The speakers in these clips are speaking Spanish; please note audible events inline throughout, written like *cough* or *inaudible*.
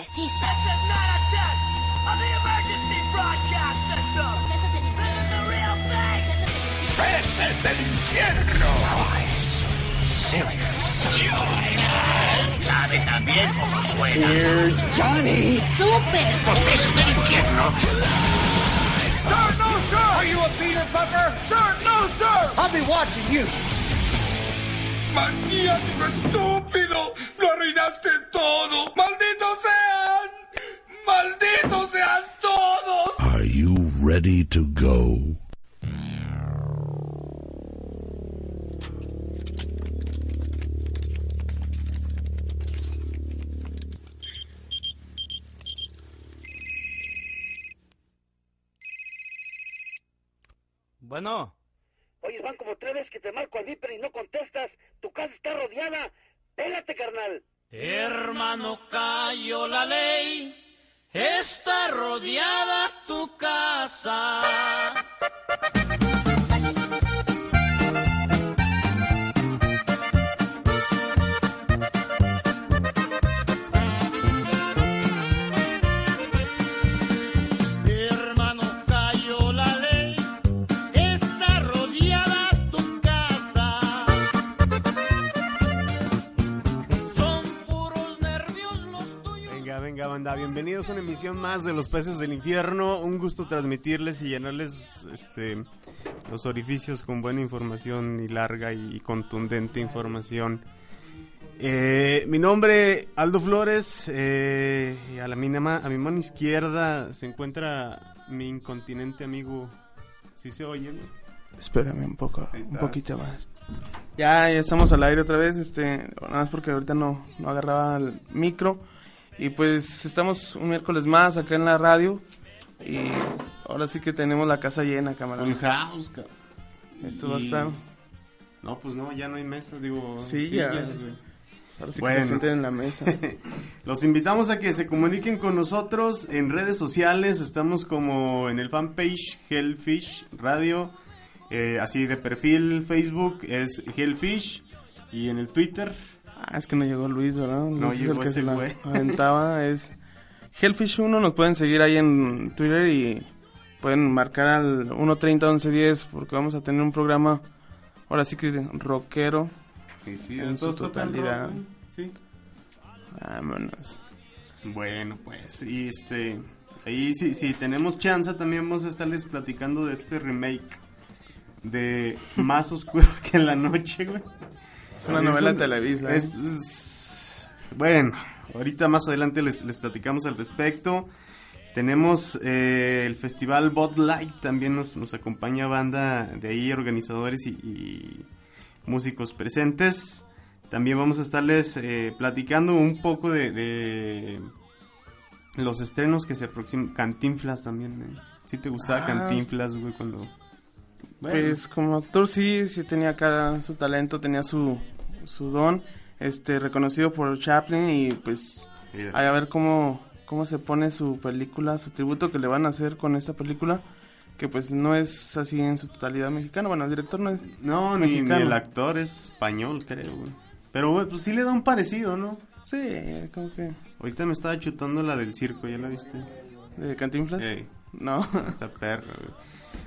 Resista. ¡Peces del infierno! ¿Sabe también cómo suena? Here's Johnny. ¡Súper! Los peces del infierno. Sir, no, sir! Are you a Peter Pepper? Sir, no, sir! I'll be watching you. ¡Maniático estúpido! ¡Lo arruinaste todo! ¡Malditos sean! ¡Malditos sean todos! Are you ready to go? Bueno, Oye, van como tres veces que te marco al Viper y no contestas. Tu casa está rodeada. Pégate, carnal. hermano, cayó la ley. Está rodeada tu casa. Venga, banda. Bienvenidos a una emisión más de Los Peces del Infierno. Un gusto transmitirles y llenarles este, los orificios con buena información y larga y contundente información. Eh, mi nombre, Aldo Flores. eh, y a, la, a mi mano izquierda se encuentra mi incontinente amigo. ¿Sí se oye? no? Espérame un poco, un poquito más. Ya, ya estamos al aire otra vez, este, nada más porque ahorita no, no agarraba el micro. Y pues estamos un miércoles más acá en la radio. Y ahora sí que tenemos la casa llena, camarada. Full house, cabrón. Esto va a Y- estar. No, pues no, ya no hay mesa, digo. Sí, ya. Ahora sí que Bueno. se sienten en la mesa. *laughs* Los invitamos a que se comuniquen con nosotros en redes sociales. Estamos como en el fanpage Hellfish Radio. eh, así de perfil Facebook es Hellfish. Y en el Twitter. Ah, es que no llegó Luis, ¿verdad? Luis No es llegó el que ese se la güey. *laughs* aventaba. Es Hellfish1, nos pueden seguir ahí en Twitter y pueden marcar al 130-1110 porque vamos a tener un programa, ahora sí que rockero. Sí, sí, En su totalidad. rock. Sí. Vámonos. Bueno, pues, y este. Ahí, si, si tenemos chance, también vamos a estarles platicando de este remake de Más Oscuro *laughs* que la Noche, güey. Es una novela Televisa. ¿eh? es- es- bueno, ahorita más adelante les, les platicamos al respecto. Tenemos eh, el festival Bot Light, también nos, nos acompaña banda de ahí, organizadores y, y músicos presentes. También vamos a estarles eh, platicando un poco de, de los estrenos que se aproximan. Cantinflas también. ¿eh? ¿Sí te gustaba Ah, Cantinflas, güey, cuando... Bueno. Pues como actor sí, sí tenía acá su talento, tenía su, su don, este reconocido por Chaplin y pues Mira. a ver cómo, cómo se pone su película, su tributo que le van a hacer con esta película, que pues no es así en su totalidad mexicano, bueno, el director no es No, ni, ni el actor es español, creo, güey. Pero, pues sí le da un parecido, ¿no? Sí, como que Ahorita me estaba chutando la del circo, ¿ya la viste? de Cantinflas. Ey, No. está perra, güey.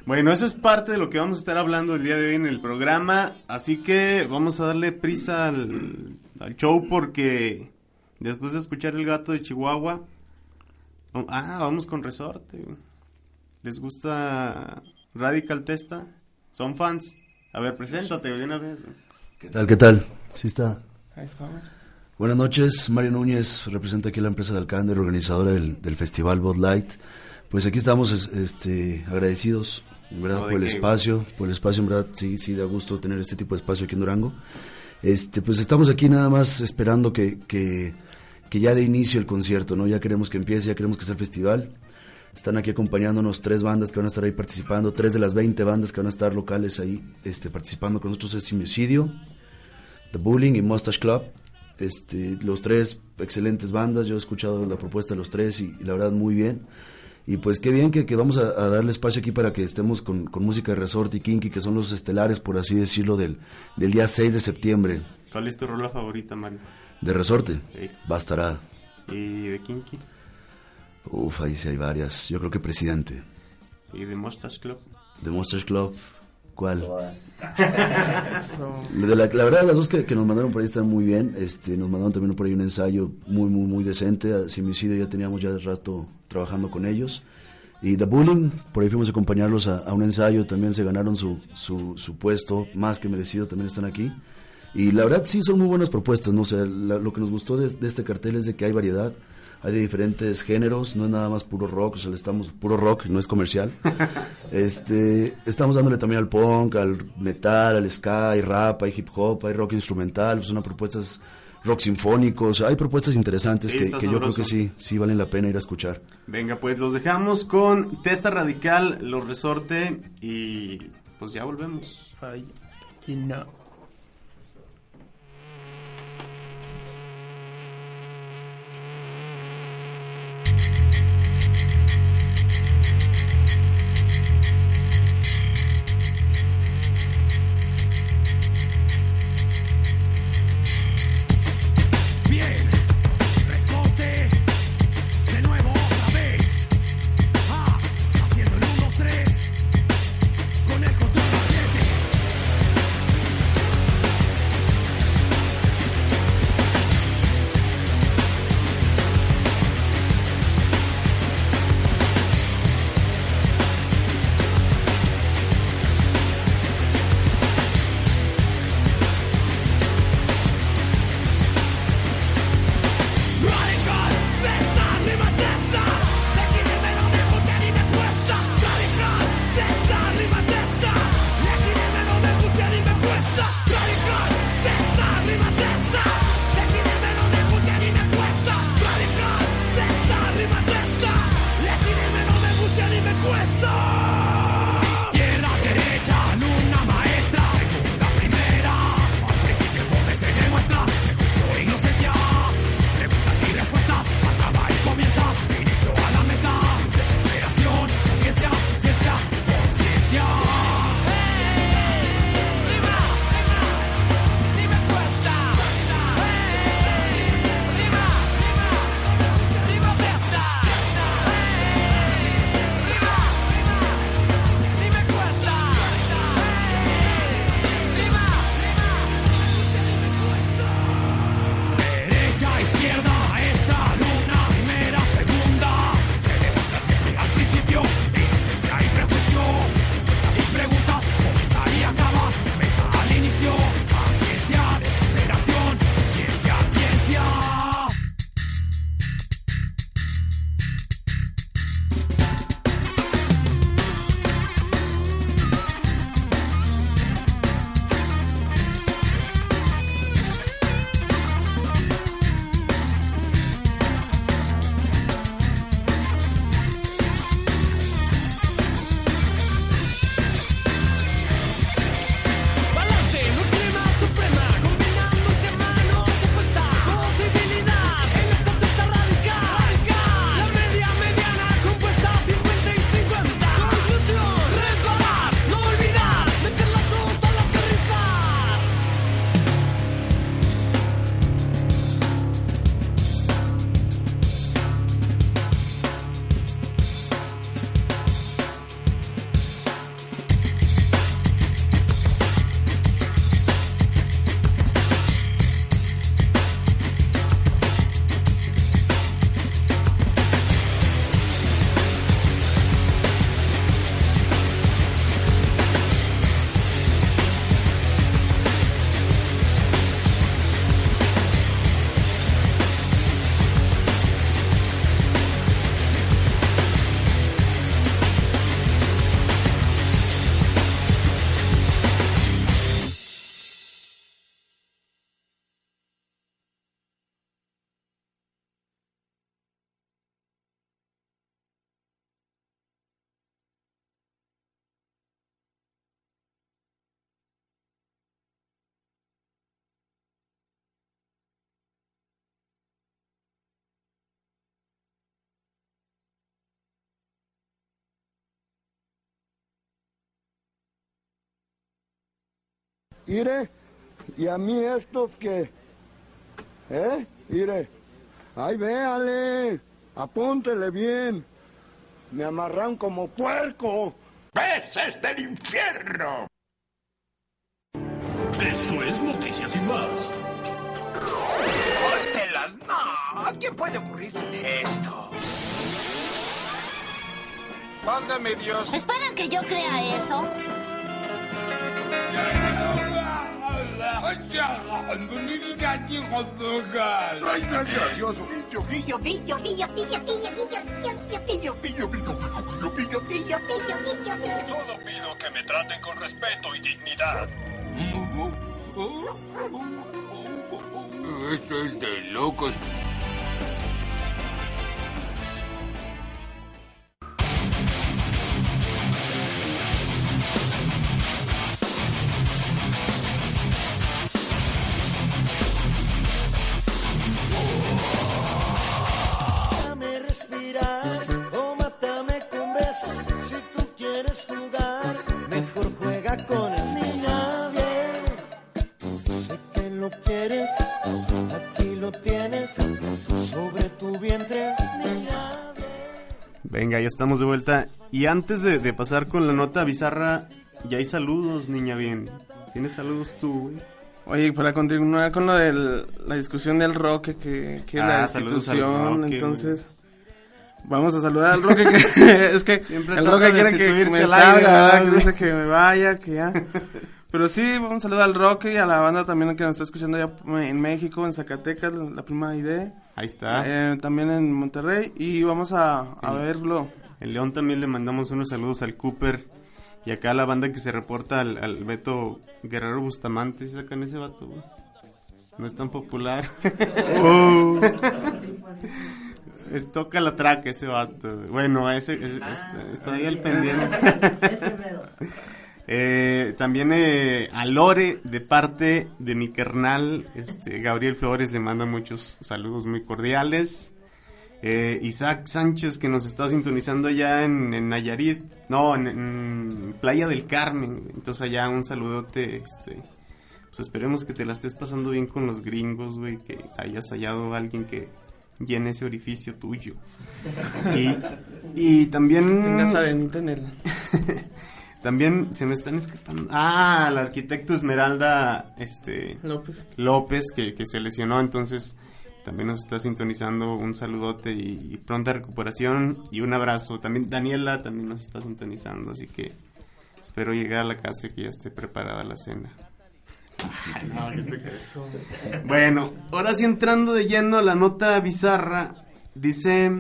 Bueno, eso es parte de lo que vamos a estar hablando el día de hoy en el programa. Así que vamos a darle prisa al, al show porque después de escuchar El Gato de Chihuahua... Ah, vamos con Resorte. ¿Les gusta Radical Testa? ¿Son fans? A ver, preséntate de una vez. ¿Qué tal? ¿Qué tal? Sí está. Ahí está. Buenas noches, Mario Núñez, representa aquí la empresa de Alcánder, organizadora del, del festival Bud Light. Pues aquí estamos es- este, agradecidos, en verdad, ¿No de por el qué, espacio, por el espacio, en verdad, sí, sí, da gusto tener este tipo de espacio aquí en Durango. Este, pues estamos aquí nada más esperando que, que, que ya de inicio el concierto, ¿no? Ya queremos que empiece, ya queremos que sea el festival. Están aquí acompañándonos tres bandas que van a estar ahí participando, tres de las 20 bandas que van a estar locales ahí este, participando con nosotros es Simicidio, The Bullying y Mustache Club. Este, los tres excelentes bandas, yo he escuchado la propuesta de los tres y, y la verdad muy bien. Y pues qué bien que, que vamos a, a, darle espacio aquí para que estemos con, con, música de Resort y Kinky, que son los estelares, por así decirlo, del, del día 6 de septiembre. ¿Cuál es tu rola favorita, Mario? De Resorte, Sí. Bastará. ¿Y de Kinky? Uf, ahí sí hay varias. Yo creo que Presidente. ¿Y de Mustache Club? De Monsters Club, ¿cuál? *laughs* De la, la verdad, las dos que, que nos mandaron por ahí están muy bien. Este, nos mandaron también por ahí un ensayo muy, muy, muy decente. Simicidio ya teníamos ya de rato trabajando con ellos. Y The Bullying, por ahí fuimos a acompañarlos a, a un ensayo. También se ganaron su, su, su, puesto, más que merecido, también están aquí. Y la verdad, sí, son muy buenas propuestas. ¿no? O sea, la, lo que nos gustó de, de este cartel es de que hay variedad hay de diferentes géneros, no es nada más puro rock, o sea, le estamos puro rock, no es comercial. *laughs* este, estamos dándole también al punk, al metal, al ska, hay rap, hay hip hop, hay rock instrumental, pues son propuestas rock sinfónico, o sea, hay propuestas interesantes Sí, que, yo creo que sí, sí valen la pena ir a escuchar. Venga, pues los dejamos con Testa Radical, Los Resorte y pues ya volvemos. Ay, y no. Ire, y a mí estos que... ¿Eh? Ire, ay, véale, apúntele bien. Me amarran como puerco. ¡Peces del infierno! Esto es Noticias y más. ¡Córtelas! ¡No! ¿A quién puede ocurrirse esto? Válgame Dios. ¿Esperan que yo crea eso? Solo pido que me traten con respeto y dignidad. Esto es de locos. O mátame con besos. Si tú quieres jugar, mejor juega con el niña bien. Sé que lo quieres, aquí lo tienes, sobre tu vientre, niña Venga, ya estamos de vuelta. Y antes de, de pasar con la nota bizarra, ya hay saludos, niña bien. ¿Tienes saludos tú, güey? Oye, para continuar con lo de la discusión del Roque, que, que es la Ah, saludos al institución, entonces... Vamos a saludar al Roque, que *laughs* es que Siempre el Roque quiere que me al salga, dice que me vaya, que ya... *laughs* Pero sí, a saludar al Roque y a la banda también que nos está escuchando allá en México, en Zacatecas, la prima idea. Ahí está. Eh, también en Monterrey y vamos a, a verlo. En León también le mandamos unos saludos al Cooper. Y acá a la banda que se reporta al, al Beto Guerrero Bustamante. ¿Sí sacan ese vato? No es tan popular. *laughs* Oh. Es, toca la traca ese vato. Bueno, ese, es- está, está ahí al *laughs* pendiente. *laughs* Eh, también eh, a Lore, de parte de mi carnal, este, Gabriel Flores, le manda muchos saludos muy cordiales. Eh, Isaac Sánchez, que nos está sintonizando allá en, en Nayarit, no, en, en Playa del Carmen. Entonces allá un saludote, este, pues esperemos que te la estés pasando bien con los gringos, güey, que hayas hallado a alguien que llene ese orificio tuyo. Y, y también... Tengas arenita en el... *laughs* También se me están escapando. Ah, el arquitecto Esmeralda este, López. López, que, que se lesionó, entonces también nos está sintonizando. Un saludote y, y pronta recuperación y un abrazo. También Daniela también nos está sintonizando, así que espero llegar a la casa y que ya esté preparada la cena. Bueno, ahora sí entrando de lleno a la nota bizarra, dice,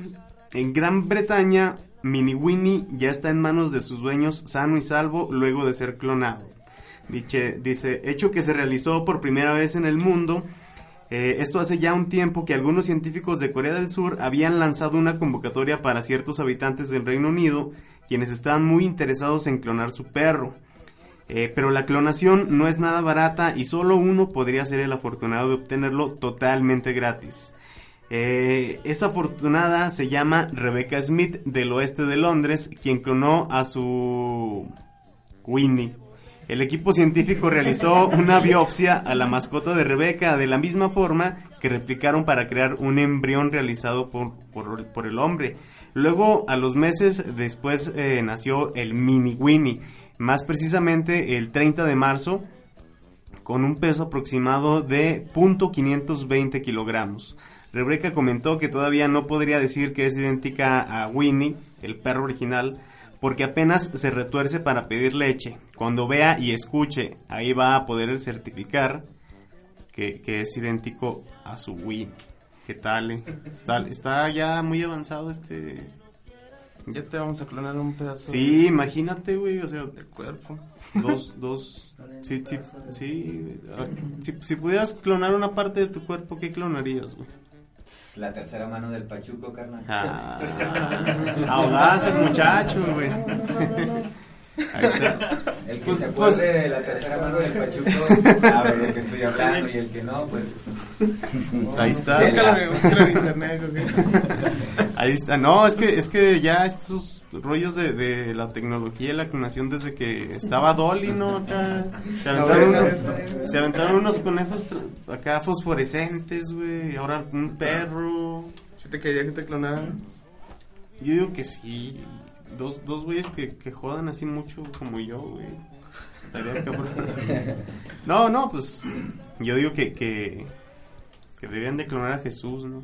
en Gran Bretaña, Mini Winnie ya está en manos de sus dueños sano y salvo luego de ser clonado. Dice, dice hecho que se realizó por primera vez en el mundo. Eh, esto hace ya un tiempo que algunos científicos de Corea del Sur habían lanzado una convocatoria para ciertos habitantes del Reino Unido, quienes estaban muy interesados en clonar su perro. Eh, pero la clonación no es nada barata y solo uno podría ser el afortunado de obtenerlo totalmente gratis. Eh, esa afortunada se llama Rebecca Smith del oeste de Londres, quien clonó a su Winnie. El equipo científico realizó una biopsia a la mascota de Rebecca de la misma forma que replicaron para crear un embrión realizado por, por- el hombre. Luego, a los meses después, eh, nació el mini Winnie. Más precisamente el 30 de marzo, con un peso aproximado de .520 kilogramos. Rebecca comentó que todavía no podría decir que es idéntica a Winnie, el perro original, porque apenas se retuerce para pedir leche. Cuando vea y escuche, ahí va a poder certificar que, es idéntico a su Winnie. ¿Qué tal? eh? Está ya muy avanzado este... Ya te vamos a clonar un pedazo Sí, imagínate, güey, o sea... de cuerpo. Dos, dos... Sí, sí, sí. ah, Si, si pudieras clonar una parte de tu cuerpo, ¿qué clonarías, güey? La tercera mano del Pachuco, carnal. Ah, *laughs* audaz el muchacho, güey. Ahí está. *laughs* El que Pues- se pues- acuerde de la tercera mano del Pachuco sabe de lo que estoy hablando y el que no, pues... *laughs* Ahí está. En internet, ¿o qué? *laughs* Ahí está. No, es que, es que ya estos rollos de, de la tecnología y la clonación desde que estaba Dolly, ¿no? Acá, se, aventaron unos, se aventaron unos conejos acá fosforescentes, güey. Ahora un perro. ¿Sí te quería que te clonaran? Yo digo que sí. Dos, dos güeyes que, que jodan así mucho como yo, güey. Estaría cabrón. *laughs* No, no, pues yo digo que, que, que deberían de clonar a Jesús, ¿no?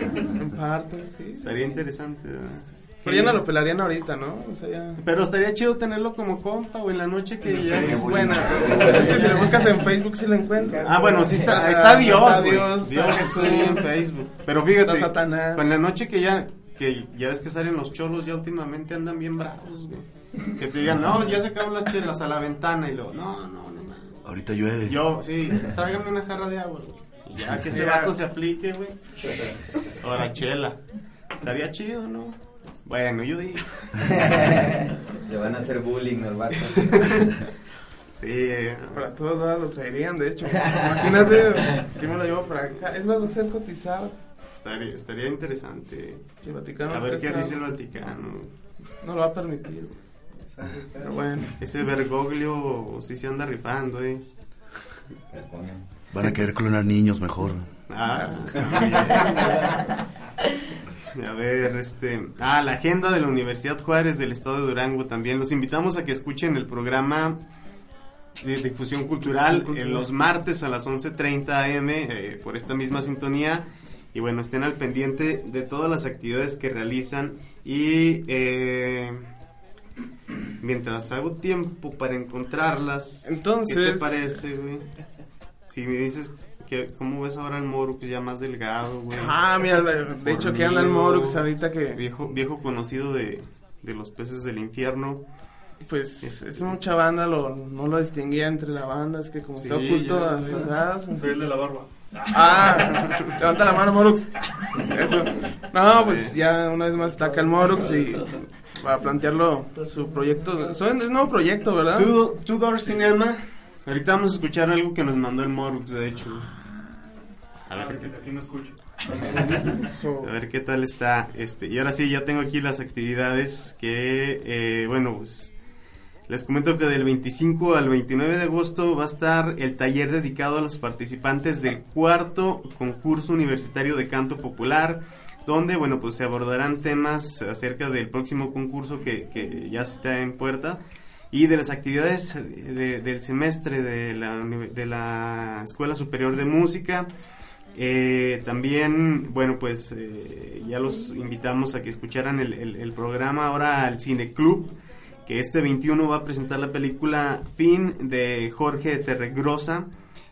En parte, sí. Estaría interesante, ¿verdad? Pero ya no lo pelarían ahorita, ¿no? O sea, ya... Pero estaría chido tenerlo como compa, o en la noche que ya Sería es bueno. Pero es que si lo buscas en Facebook sí lo encuentras. Ah, bueno, sí está, Ah, está Dios, está güey. Dios, Dios está Jesús. Facebook. Pero fíjate, con la noche que ya, que ya ves que salen los cholos, ya últimamente andan bien bravos, güey. Que te digan, no, ya sacaron las chelas a la ventana y luego, no, no, no, no. Ahorita llueve. Yo, sí, tráigame una jarra de agua, güey. Y ya que ese vato se aplique, güey. Ahora *laughs* chela. Estaría chido, ¿no? Bueno, yo digo. *laughs* Le van a hacer bullying al vato. *laughs* Sí, Para todos lados lo traerían, de hecho. Imagínate, si me lo llevo para acá. Es más, va a ser cotizado. Estaría, estaría interesante. El Vaticano A ver qué dice el Vaticano. No lo va a permitir. Pero bueno. Ese Bergoglio sí se anda rifando, eh. Van a querer clonar niños mejor. Ah, a ver, este. Ah, la agenda de la Universidad Juárez del Estado de Durango también. Los invitamos a que escuchen el programa de difusión cultural en los martes a las 11:30 am eh, por esta misma sintonía. Y bueno, estén al pendiente de todas las actividades que realizan. Y eh, mientras hago tiempo para encontrarlas, Entonces- ¿qué te parece, güey? Si me dices que cómo ves ahora el Morux ya más delgado, güey. Ah, mira, de hecho, que anda el Morux ahorita que... Viejo, viejo conocido de, de los peces del infierno. Pues es mucha banda, lo, no lo distinguía entre la banda, es que como Sí, está oculto ya, a ya. sus lados. Soy el de la barba. Ah, levanta la mano, Morux. Eso. No, pues ya una vez más está acá el Morux y para plantearlo su proyecto. Son- Es un nuevo proyecto, ¿verdad? Two, Two Door Cinema. Ahorita vamos a escuchar algo que nos mandó el Morux, de hecho. A ver, qué- Aquí no escucho. a ver qué tal está. Este, y ahora sí, ya tengo aquí las actividades que, eh, bueno, pues les comento que del 25 al 29 de agosto va a estar el taller dedicado a los participantes del cuarto concurso universitario de canto popular, donde, bueno, pues se abordarán temas acerca del próximo concurso que, que ya está en puerta y de las actividades de- del semestre de la, de la Escuela Superior de Música. Eh, también, bueno, pues eh, ya los invitamos a que escucharan el- el programa ahora al Cine Club, que este 21 va a presentar la película Fin de Jorge Terregrosa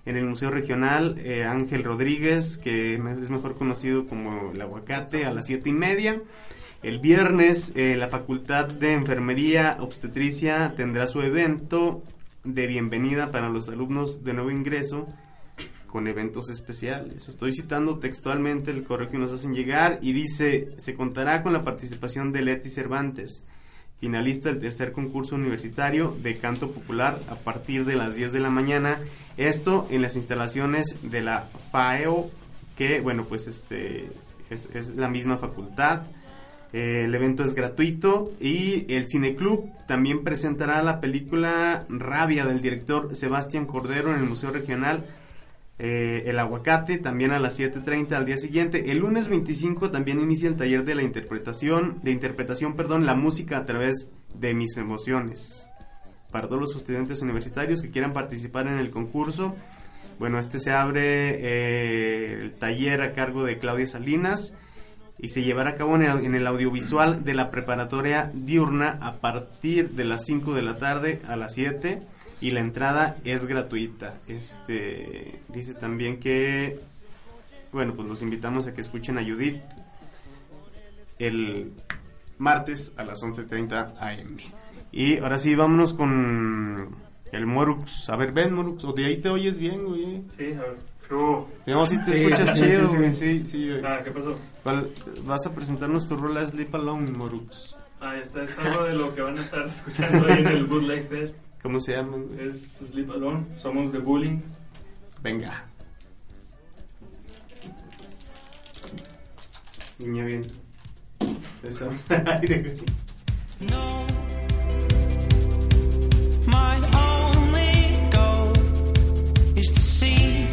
en el Museo Regional eh, Ángel Rodríguez, que es mejor conocido como El Aguacate, a las siete y media. El viernes, eh, la Facultad de Enfermería Obstetricia tendrá su evento de bienvenida para los alumnos de nuevo ingreso con eventos especiales. Estoy citando textualmente el correo que nos hacen llegar y dice, se contará con la participación de Leti Cervantes, finalista del tercer concurso universitario de canto popular a partir de las 10 de la mañana. Esto en las instalaciones de la FAEO, que bueno, pues este es, la misma facultad. Eh, el evento es gratuito y el Cineclub también presentará la película Rabia del director Sebastián Cordero en el Museo Regional eh, El Aguacate, también a las 7.30 al día siguiente. El lunes 25 también inicia el taller de la interpretación, de interpretación, perdón, la música a través de mis emociones. Para todos los estudiantes universitarios que quieran participar en el concurso, bueno, este se abre eh, el taller a cargo de Claudia Salinas y se llevará a cabo en el, en el audiovisual de la preparatoria diurna a partir de las 5 de la tarde a las 7 y la entrada es gratuita. Este dice también que bueno, pues los invitamos a que escuchen a Judith el martes a las 11:30 am. Y ahora sí, vámonos con el Morux. A ver, ven Morux, o de ahí te oyes bien, güey. Sí, a ver. Si te Sí, escuchas sí, chido, sí, güey. sí. Sí. Ah, ¿qué pasó? ¿Cuál- Vas a presentarnos tu rola Sleep Alone, Morux. Ah, esta es algo de lo que van a estar escuchando ahí en el Bootleg Fest. ¿Cómo se llama? Es Sleep Alone. Somos de Bullying. Venga. Niña bien. Estamos *laughs* al aire. No. My only goal is to see.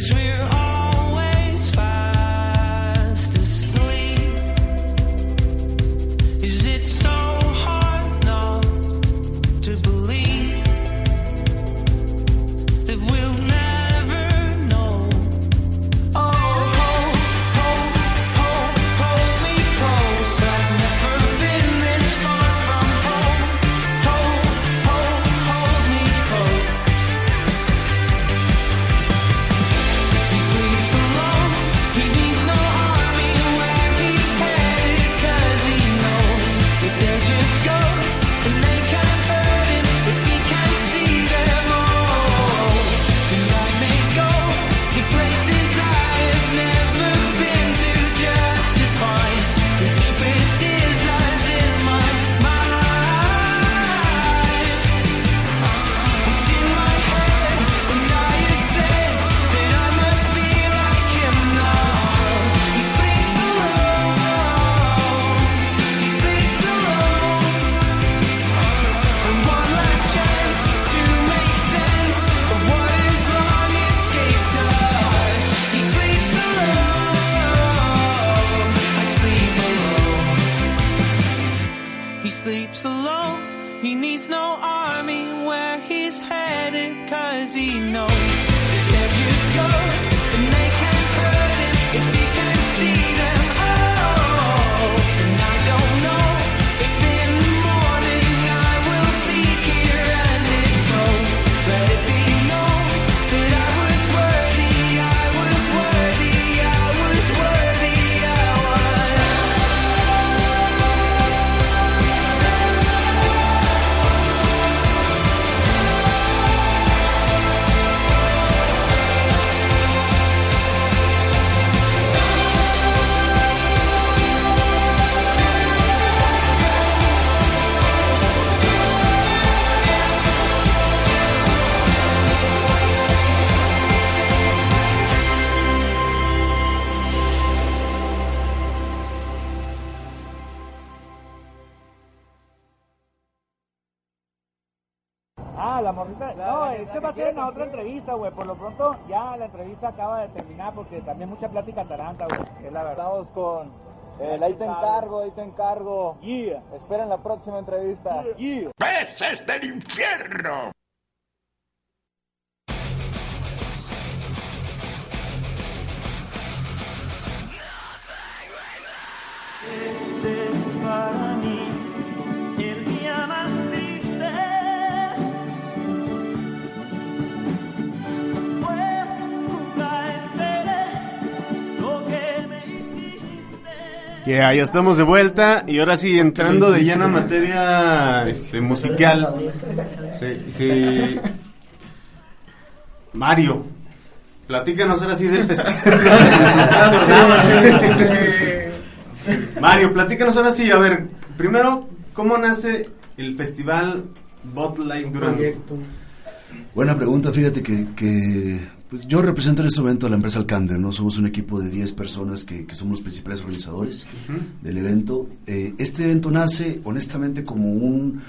We. real. entrevista. Por lo pronto, ya la entrevista acaba de terminar porque también mucha plática taranta, güey. Es la verdad. Estamos con. Eh, ahí te encargo, ahí te encargo. Yeah. Esperen la próxima entrevista. Yeah. ¡Peces del infierno! Este Yeah, ya estamos de vuelta y ahora sí entrando de lleno a materia este, musical. Sí, sí. Mario, platícanos ahora sí del festival. *laughs* Mario, platícanos ahora sí, a ver, primero, ¿cómo nace el festival Botline Durango? Buena pregunta, fíjate que pues yo represento en este momento a la empresa Alcander, ¿no? Somos un equipo de 10 personas que, que somos los principales organizadores del evento. Eh, este evento nace honestamente como un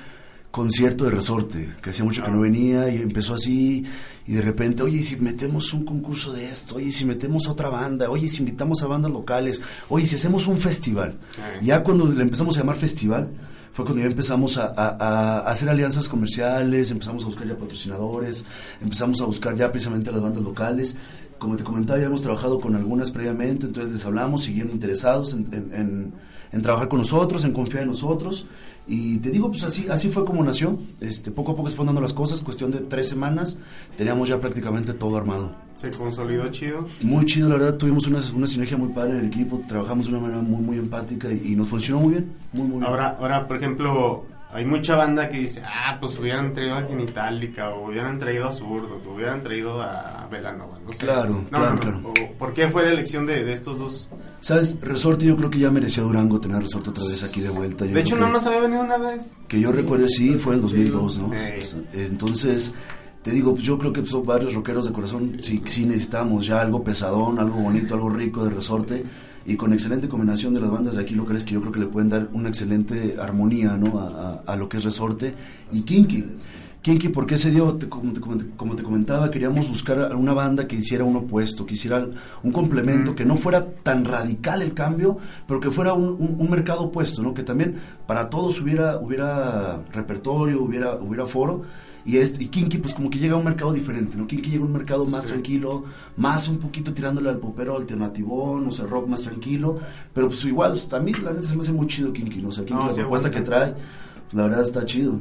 concierto de resorte, que hacía mucho que no ah. venía y empezó así y de repente, oye, si metemos un concurso de esto? Oye, si metemos otra banda? Oye, si invitamos a bandas locales? Oye, si hacemos un festival? Ah. Ya cuando le empezamos a llamar festival, fue cuando ya empezamos a, hacer alianzas comerciales, empezamos a buscar ya patrocinadores, empezamos a buscar ya precisamente a las bandas locales. Como te comentaba, ya hemos trabajado con algunas previamente, entonces les hablamos, siguieron interesados en, en- en- en trabajar con nosotros, en confiar en nosotros. Y te digo, pues así, así fue como nació. Este, poco a poco se fueron dando las cosas, cuestión de tres semanas, teníamos ya prácticamente todo armado. Se consolidó chido. Muy chido, la verdad, tuvimos una, una sinergia muy padre en el equipo, trabajamos de una manera muy, muy empática y, y nos funcionó muy bien, muy, muy bien. Ahora, ahora, por ejemplo, hay mucha banda que dice, ah, pues hubieran traído a Genitalica, o hubieran traído a Zurdo, o hubieran traído a Velanova, no sé. Claro, No, claro, no, claro. O, ¿Por qué fue la elección de, de estos dos? ¿Sabes? Resorte yo creo que ya merecía Durango tener Resorte otra vez aquí de vuelta. Yo de hecho, nada más había venido una vez. Que yo recuerde, sí, fue en 2002, ¿no? Entonces, te digo, pues yo creo que son varios rockeros de corazón, sí, sí necesitamos ya algo pesadón, algo bonito, algo rico de resorte, y con excelente combinación de las bandas de aquí locales que yo creo que le pueden dar una excelente armonía, ¿no? A, a- a lo que es resorte y Kinky. Kinky, ¿por qué se dio? Te- como, te, como te comentaba, queríamos buscar a una banda que hiciera un opuesto, que hiciera un complemento, que no fuera tan radical el cambio, pero que fuera un, un- un mercado opuesto, ¿no? Que también para todos hubiera, hubiera repertorio, hubiera, hubiera foro. Y, este, y Kinky, pues como que llega a un mercado diferente, ¿no? Kinky llega a un mercado más tranquilo, más un poquito tirándole al popero alternativo, no sé, rock más tranquilo. Pero pues igual, a mí la neta se me hace muy chido Kinky, ¿no? O sea, Kinky, No, la sí propuesta que aguanta. trae, pues, la verdad está chido.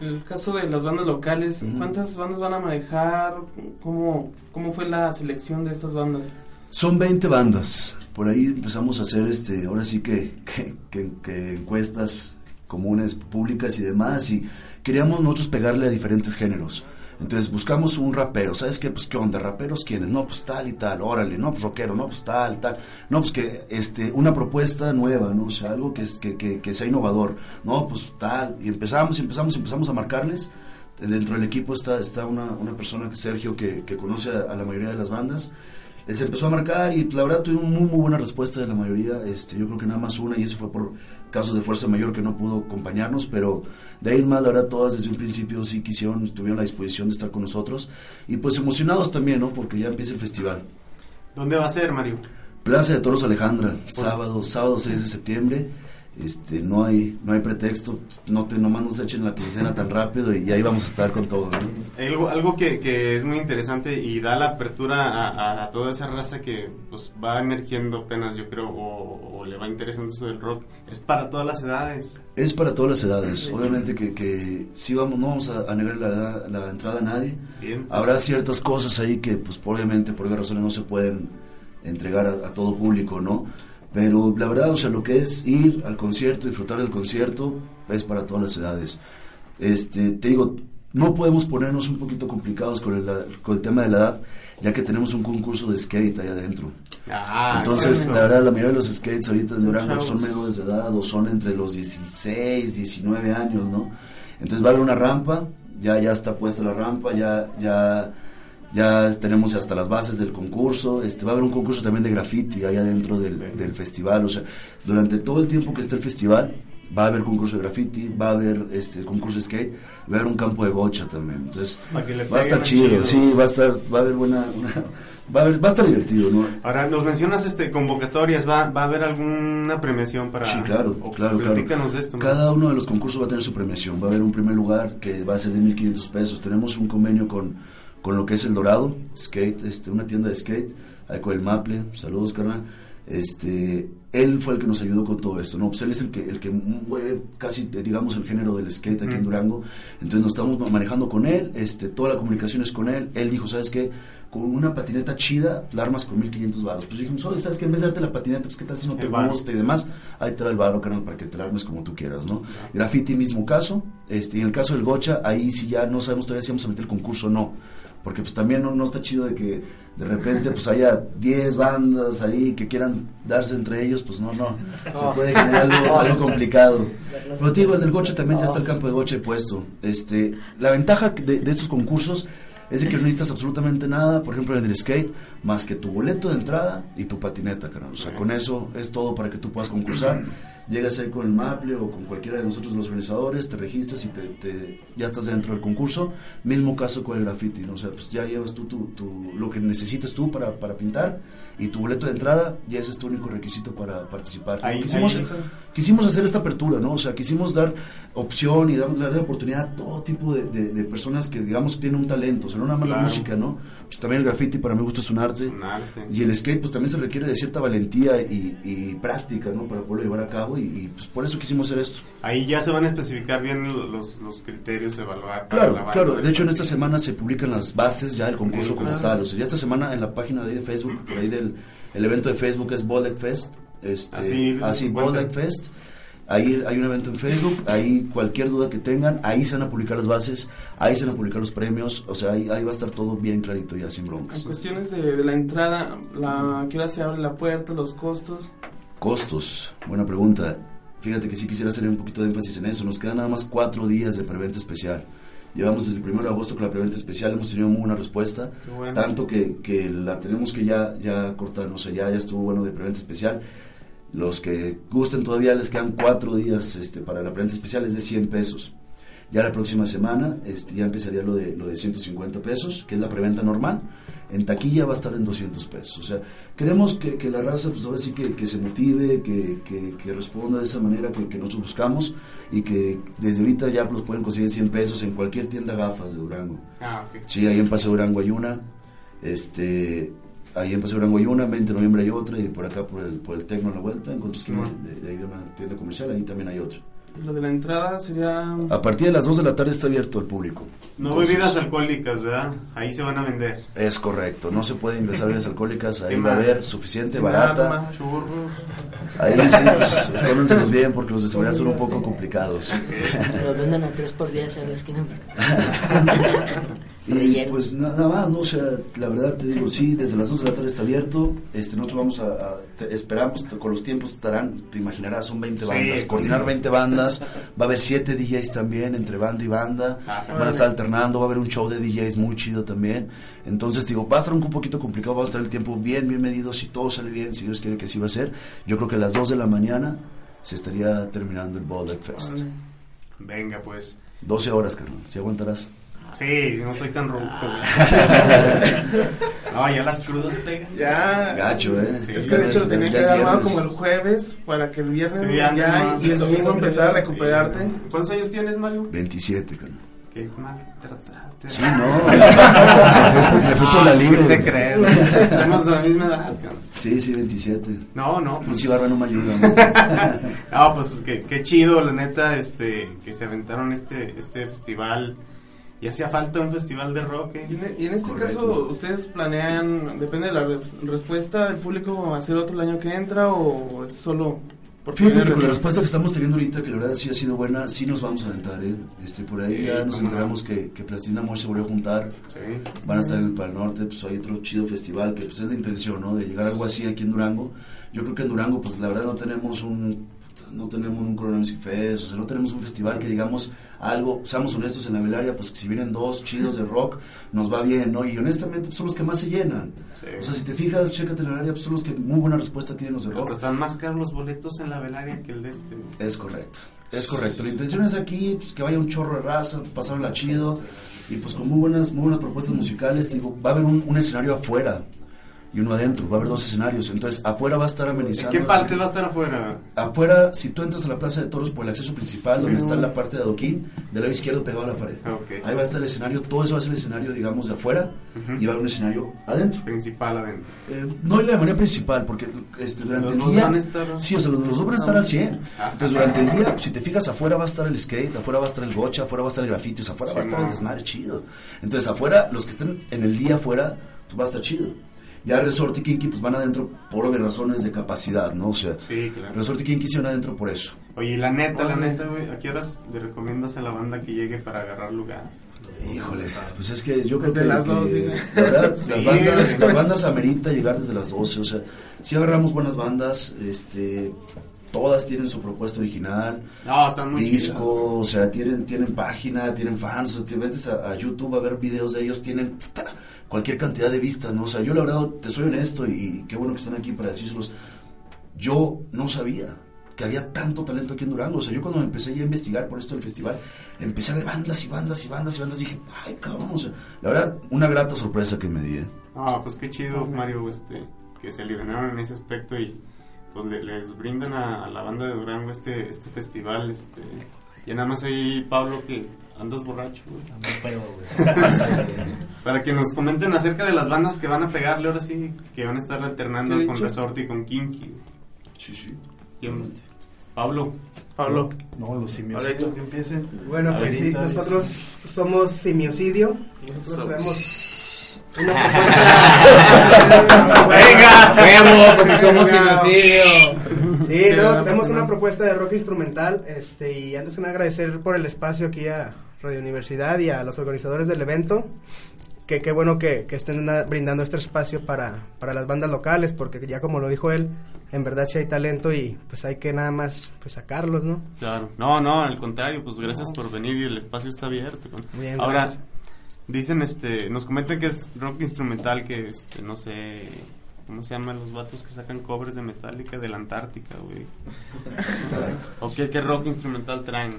En el caso de las bandas locales, ¿cuántas bandas van a manejar? ¿Cómo, ¿Cómo fue la selección de estas bandas? Son 20 bandas. Por ahí empezamos a hacer, este, ahora sí que, que, que- que encuestas comunes, públicas y demás. Y queríamos nosotros pegarle a diferentes géneros. Entonces buscamos un rapero, ¿sabes qué? Pues qué onda, raperos quiénes, no, pues tal y tal, órale, no, pues rockero, no, pues tal, tal, no, pues que este, una propuesta nueva, ¿no? O sea, algo que, que, que, que sea innovador, no, pues tal, y empezamos, y empezamos, y empezamos a marcarles. Dentro del equipo está, está una, una persona, Sergio, que, que conoce a, a la mayoría de las bandas. Les empezó a marcar y la verdad tuvimos muy, muy buena respuesta de la mayoría. Este, yo creo que nada más una y eso fue por casos de fuerza mayor que no pudo acompañarnos, pero de ahí en más, la verdad, todas desde un principio sí quisieron, tuvieron la disposición de estar con nosotros y pues emocionados también, ¿no? Porque ya empieza el festival. ¿Dónde va a ser, Mario? Plaza de Toros Alejandra, sábado, sábado 6 de septiembre. Este, no hay, no hay pretexto, no te nomás nos echen la quincena tan rápido y ahí vamos a estar con todo. ¿no? Algo, algo que, que es muy interesante y da la apertura a, a- a toda esa raza que pues, va emergiendo apenas, yo creo, o, o le va interesando eso del rock, es para todas las edades. Es para todas las edades. Obviamente que, que sí vamos, no vamos a, a negar la, entrada a nadie. Bien. Habrá ciertas cosas ahí que, pues, obviamente, por varias razones no se pueden entregar a, a todo público, ¿no? Pero la verdad, o sea, lo que es ir al concierto, disfrutar del concierto, es para todas las edades. Este, te digo, no podemos ponernos un poquito complicados con el, con el tema de la edad, ya que tenemos un concurso de skate ahí adentro. Ah, Entonces, la verdad, la mayoría de los skates ahorita en Durango son menores de edad o son entre los 16, 19 años, ¿no? Entonces va a haber una rampa, ya, ya está puesta la rampa, ya, ya, ya tenemos hasta las bases del concurso, este, va a haber un concurso también de graffiti allá dentro del, del festival, o sea, durante todo el tiempo que esté el festival, va a haber concurso de graffiti, va a haber este concurso de skate, va a haber un campo de gocha también, entonces va a estar chido, chido. sí, va a estar, va a haber buena, una- va a haber, va a estar divertido, ¿no? Ahora, nos mencionas este convocatorias, ¿va, va a haber alguna premiación para...? Sí, claro, o- claro, claro. platícanos de esto. ¿no? Cada uno de los concursos va a tener su premiación. Va a haber un primer lugar que va a ser de 1.500 pesos. Tenemos un convenio con, con lo que es El Dorado, skate, este, una tienda de skate, ahí con el Maple. Saludos, carnal. Este, él fue el que nos ayudó con todo esto, ¿no? Pues él es el que, el que mueve casi, digamos, el género del skate aquí en Mm. Durango. Entonces nos estamos ma- manejando con él, este, toda la comunicación es con él. Él dijo, ¿sabes qué? Con una patineta chida, la armas con 1500 baros. Pues dijimos, oye, ¿sabes qué? En vez de darte la patineta, pues qué tal si no te gusta y demás. Ahí da el varo, canal, para que te la armes como tú quieras, ¿no? Graffiti, mismo caso. Este, y en el caso del Gocha, ahí sí ya no sabemos todavía si vamos a meter el concurso o no. Porque pues también no, no está chido de que de repente pues haya 10 bandas ahí que quieran darse entre ellos, pues no, no. Se puede generar algo, algo complicado. Pero te digo, el del Gocha también ya está el campo de Gocha puesto. Este, la ventaja de, de estos concursos es de que no necesitas absolutamente nada, por ejemplo en el skate, más que tu boleto de entrada y tu patineta, carnal. O sea, con eso es todo para que tú puedas concursar. Llegas ahí con el Maple o con cualquiera de nosotros los organizadores, te registras y te, te- ya estás dentro del concurso. Mismo caso con el graffiti, ¿no? O sea, pues ya llevas tú tu, tu- lo que necesitas tú para, para pintar y tu boleto de entrada y ese es tu único requisito para participar. Ahí- quisimos, ahí- quisimos hacer esta apertura, ¿no? O sea, quisimos dar opción y dar, darle oportunidad a todo tipo de, de- de personas que, digamos, tienen un talento, o sea, no nada más la Claro. música, ¿no? Pues también el graffiti para mi gusto es un arte. Y el skate, pues también se requiere de cierta valentía y, y práctica, ¿no? Para poderlo llevar a cabo y, y, pues por eso quisimos hacer esto. Ahí ya se van a especificar bien los, los criterios de evaluar. para Claro, claro. De hecho, en esta semana se publican las bases ya del concurso como Claro. tal. O sea, ya esta semana en la página de ahí de Facebook, por ahí del el evento de Facebook es Bollek Fest. Este, Así, así, bueno. Bollek Fest. Ahí hay un evento en Facebook, ahí cualquier duda que tengan, ahí se van a publicar las bases, ahí se van a publicar los premios, o sea, ahí, ahí va a estar todo bien clarito ya, sin broncas. En cuestiones de, de la entrada, la, ¿a qué hora se abre la puerta, los costos? Costos, buena pregunta. Fíjate que sí quisiera hacer un poquito de énfasis en eso. Nos quedan nada más cuatro días de preventa especial. Llevamos desde el 1 de agosto con la preventa especial, hemos tenido muy buena respuesta. Bueno. Tanto que, que la tenemos que ya, ya cortar, no sé, ya, ya estuvo bueno de preventa especial. Los que gusten todavía les quedan cuatro días este, para la preventa especial, es de 100 pesos. Ya la próxima semana este, ya empezaría lo de, lo de 150 pesos, que es la preventa normal. En taquilla va a estar en 200 pesos. O sea, queremos que, que la raza, pues ahora sí que, que se motive, que, que, responda de esa manera que, que nosotros buscamos y que desde ahorita ya los pueden conseguir 100 pesos en cualquier tienda gafas de Durango. Ah, ok. Sí, ahí en Paseo Durango hay una. Este, ahí en Paseo Durango hay una, 20 de noviembre hay otra, y por acá por el, por el Tecno a la vuelta, en contra esquina de, de ahí de una tienda comercial, ahí también hay otra. Lo de la entrada sería... A partir de las 2 de la tarde está abierto al público. No Entonces, bebidas alcohólicas, ¿verdad? Ahí se van a vender. Es correcto, no se puede ingresar bebidas alcohólicas, ahí ¿Qué va a haber suficiente, sin barata. arma, churros. Ahí sí, pues, *laughs* escóndanselos bien porque los de seguridad son un poco complicados. Los venden a 3 por 10 en la esquina. Y pues na- nada más, ¿no? O sea, la verdad te digo, sí, desde las 2 de la tarde está abierto. Este, nosotros vamos a, a- te- esperamos, te- con los tiempos estarán, te imaginarás, son 20 Sí, bandas. pues, Coordinar sí. 20 bandas, va a haber 7 DJs también, entre banda y banda. Ah, Van a estar alternando, va a haber un show de DJs muy chido también. Entonces, digo, va a estar un poquito complicado, va a estar el tiempo bien, bien medido. Si todo sale bien, si Dios quiere que así va a ser, yo creo que a las 2 de la mañana se estaría terminando el Bullet Fest. Venga, pues. 12 horas, carnal, si aguantarás. Sí, si no estoy tan güey. *laughs* no, ya las crudas pegan. Ya. Gacho, ¿eh? Sí. Es que de hecho lo tenía Ya que haber armado como el jueves para que el viernes Sí, ya más. y el domingo empezar a recuperarte. ¿Cuántos años tienes, Mario? 27, carnal. Qué maltrataste. Sí, no. *laughs* me, fui, por la libre. ¿Qué te crees? Estamos de la misma edad. Sí, sí, 27. No, no. Pues, Pinche barba no me ayuda. ¿no? *laughs* no, pues qué, qué chido, la neta, este, que se aventaron este, este festival. Y hacía falta un festival de rock. ¿eh? Y en, y en este Correcto. caso, ¿ustedes planean, depende de la re- respuesta del público, hacer otro el año que entra o es solo por Fíjate que con la respuesta que estamos teniendo ahorita, que la verdad sí ha sido buena, sí nos vamos a aventar, ¿eh? Este, por ahí Sí, ya nos no. enteramos que, que Plastilina Mosh se volvió a juntar. Sí. Van a estar en el Pal Norte, pues hay otro chido festival que pues es la intención, ¿no? De llegar a algo así aquí en Durango. Yo creo que en Durango, pues la verdad no tenemos un no tenemos un Corona Music Fest, o sea, no tenemos un festival que digamos algo, seamos honestos en la velaria, pues que si vienen dos chidos de rock, nos va bien, ¿no? Y honestamente pues, son los que más se llenan. Sí. O sea, si te fijas, chécate en la velaria, pues son los que muy buena respuesta tienen los de Hasta rock. están más caros los boletos en la velaria que el de este. Es correcto, es correcto. La intención es aquí, pues que vaya un chorro de raza, pasarla chido y pues con muy buenas, muy buenas propuestas musicales. Digo, va a haber un, un escenario afuera y uno adentro, va a haber dos escenarios. Entonces, afuera va a estar ¿En amenizando. qué parte va a estar afuera? Afuera, si tú entras a la Plaza de Toros por el acceso principal, donde está la parte de adoquín, del lado izquierdo pegado a la pared. Ok. Ahí va a estar el escenario, todo eso va a ser el escenario, digamos, de afuera, y va a haber un escenario adentro. Principal adentro. Eh, no de manera principal, porque este, durante Los el dos día. van a estar- Sí, o sea, los, los dos van a estar al 100. Ah. Entonces, durante el día, si te fijas, afuera va a estar el skate, afuera va a estar el gocha, afuera va a estar el grafiti, o sea, afuera va a estar el desmadre chido. Entonces, afuera, los que estén en el día afuera, pues va a estar chido. Ya Resort y Kinky, pues van adentro por obvias razones de capacidad, ¿no? O sea, Sí, claro. Resort y Kinky se van adentro por eso. Oye, la neta, la neta, güey, ¿a qué horas le recomiendas a la banda que llegue para agarrar lugar? Híjole, pues es que yo creo Desde que, las que, dos, dice. la verdad, *laughs* Sí, las bandas, las bandas amerita llegar desde las 12, o sea, si agarramos buenas bandas, este, todas tienen su propuesta original, No, están muy disco, chidas, o sea, tienen, tienen página, tienen fans, o sea, te metes a, a YouTube a ver videos de ellos, tienen cualquier cantidad de vistas, ¿no? O sea, yo la verdad, te soy honesto y, qué bueno que están aquí para decírselos, yo no sabía que había tanto talento aquí en Durango. O sea, yo cuando empecé ya a investigar por esto del festival, empecé a ver bandas y bandas y bandas y bandas. dije, ay, cabrón, o sea, la verdad, una grata sorpresa que me di. ¿eh? Ah, pues qué chido, Mario, este, que se aliviaron en ese aspecto y pues le- les brindan a, a la banda de Durango este, este festival, este, y nada más ahí, Pablo, que andas borracho, güey. *laughs* Para que nos comenten acerca de las bandas que van a pegarle ahora sí, que van a estar alternando ¿Qué con dicho? Resort y con Kinky. Sí, sí. Pablo. Pablo. No, los simios. Ahorita. que empiecen. Bueno, pues sí, nosotros somos Simiocidio. Nosotros *laughs* *laughs* Somos. traemos una propuesta. Venga, huevo, pues somos. Simiocidio. Sí, no, tenemos una propuesta de rock instrumental. Este, y antes que nada agradecer por el espacio aquí a Radio Universidad y a los organizadores del evento. Que qué bueno que, que estén brindando este espacio para, para las bandas locales, porque ya como lo dijo él, en verdad sí hay talento y pues hay que nada más pues sacarlos, ¿no? Claro. No, no, al contrario, pues gracias por venir y el espacio está abierto. Muy bien, Ahora, gracias. dicen, este, nos comentan que es rock instrumental, que, este, no sé, ¿cómo se llaman los vatos que sacan covers de Metallica de la Antártica, güey? *laughs* ¿O qué, qué rock instrumental traen?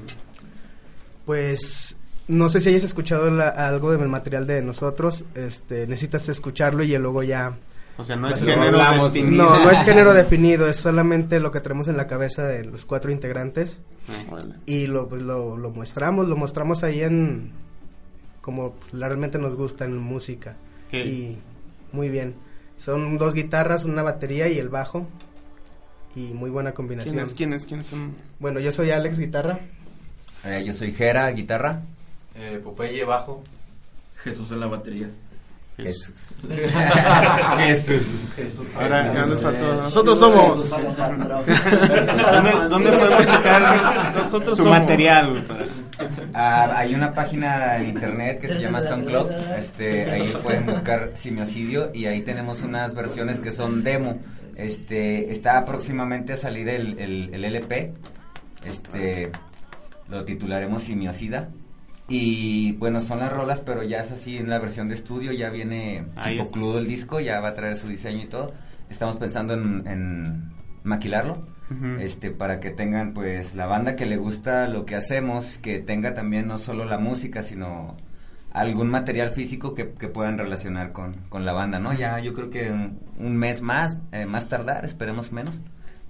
Pues no sé si hayas escuchado la- algo del material de nosotros, este, necesitas escucharlo y luego ya... O sea, no es Bueno, género hablamos. definido. No, no es género definido, es solamente lo que tenemos en la cabeza de los cuatro integrantes Ah, y lo, pues, lo, lo mostramos, lo mostramos ahí en como pues, realmente nos gusta en música. ¿Qué? Y muy bien. Son dos guitarras, una batería y el bajo. Y muy buena combinación. ¿Quiénes, quiénes, quiénes son? Bueno, yo soy Alex, guitarra. Eh, yo soy Jera, guitarra. Eh, Popeye bajo. Jesús en la batería. *laughs* Jesús. Jesús. Ahora, ya nos faltó. Nosotros somos. ¿Dónde, dónde podemos checar Nosotros su somos. material, Ah, hay una página en internet que se llama SoundCloud. Este, ahí pueden buscar Simiocidio y ahí tenemos unas versiones que son demo. Este, está próximamente a salir el, el, el LP. Este, lo titularemos Simiocida. Y bueno, son las rolas, pero ya es así en la versión de estudio, ya viene chipocludo el disco, ya va a traer su diseño y todo. Estamos pensando en, en maquilarlo este para que tengan pues la banda que le gusta lo que hacemos que tenga también no solo la música sino algún material físico que, que puedan relacionar con, con la banda no ya yo creo que un, un mes más eh, más tardar esperemos menos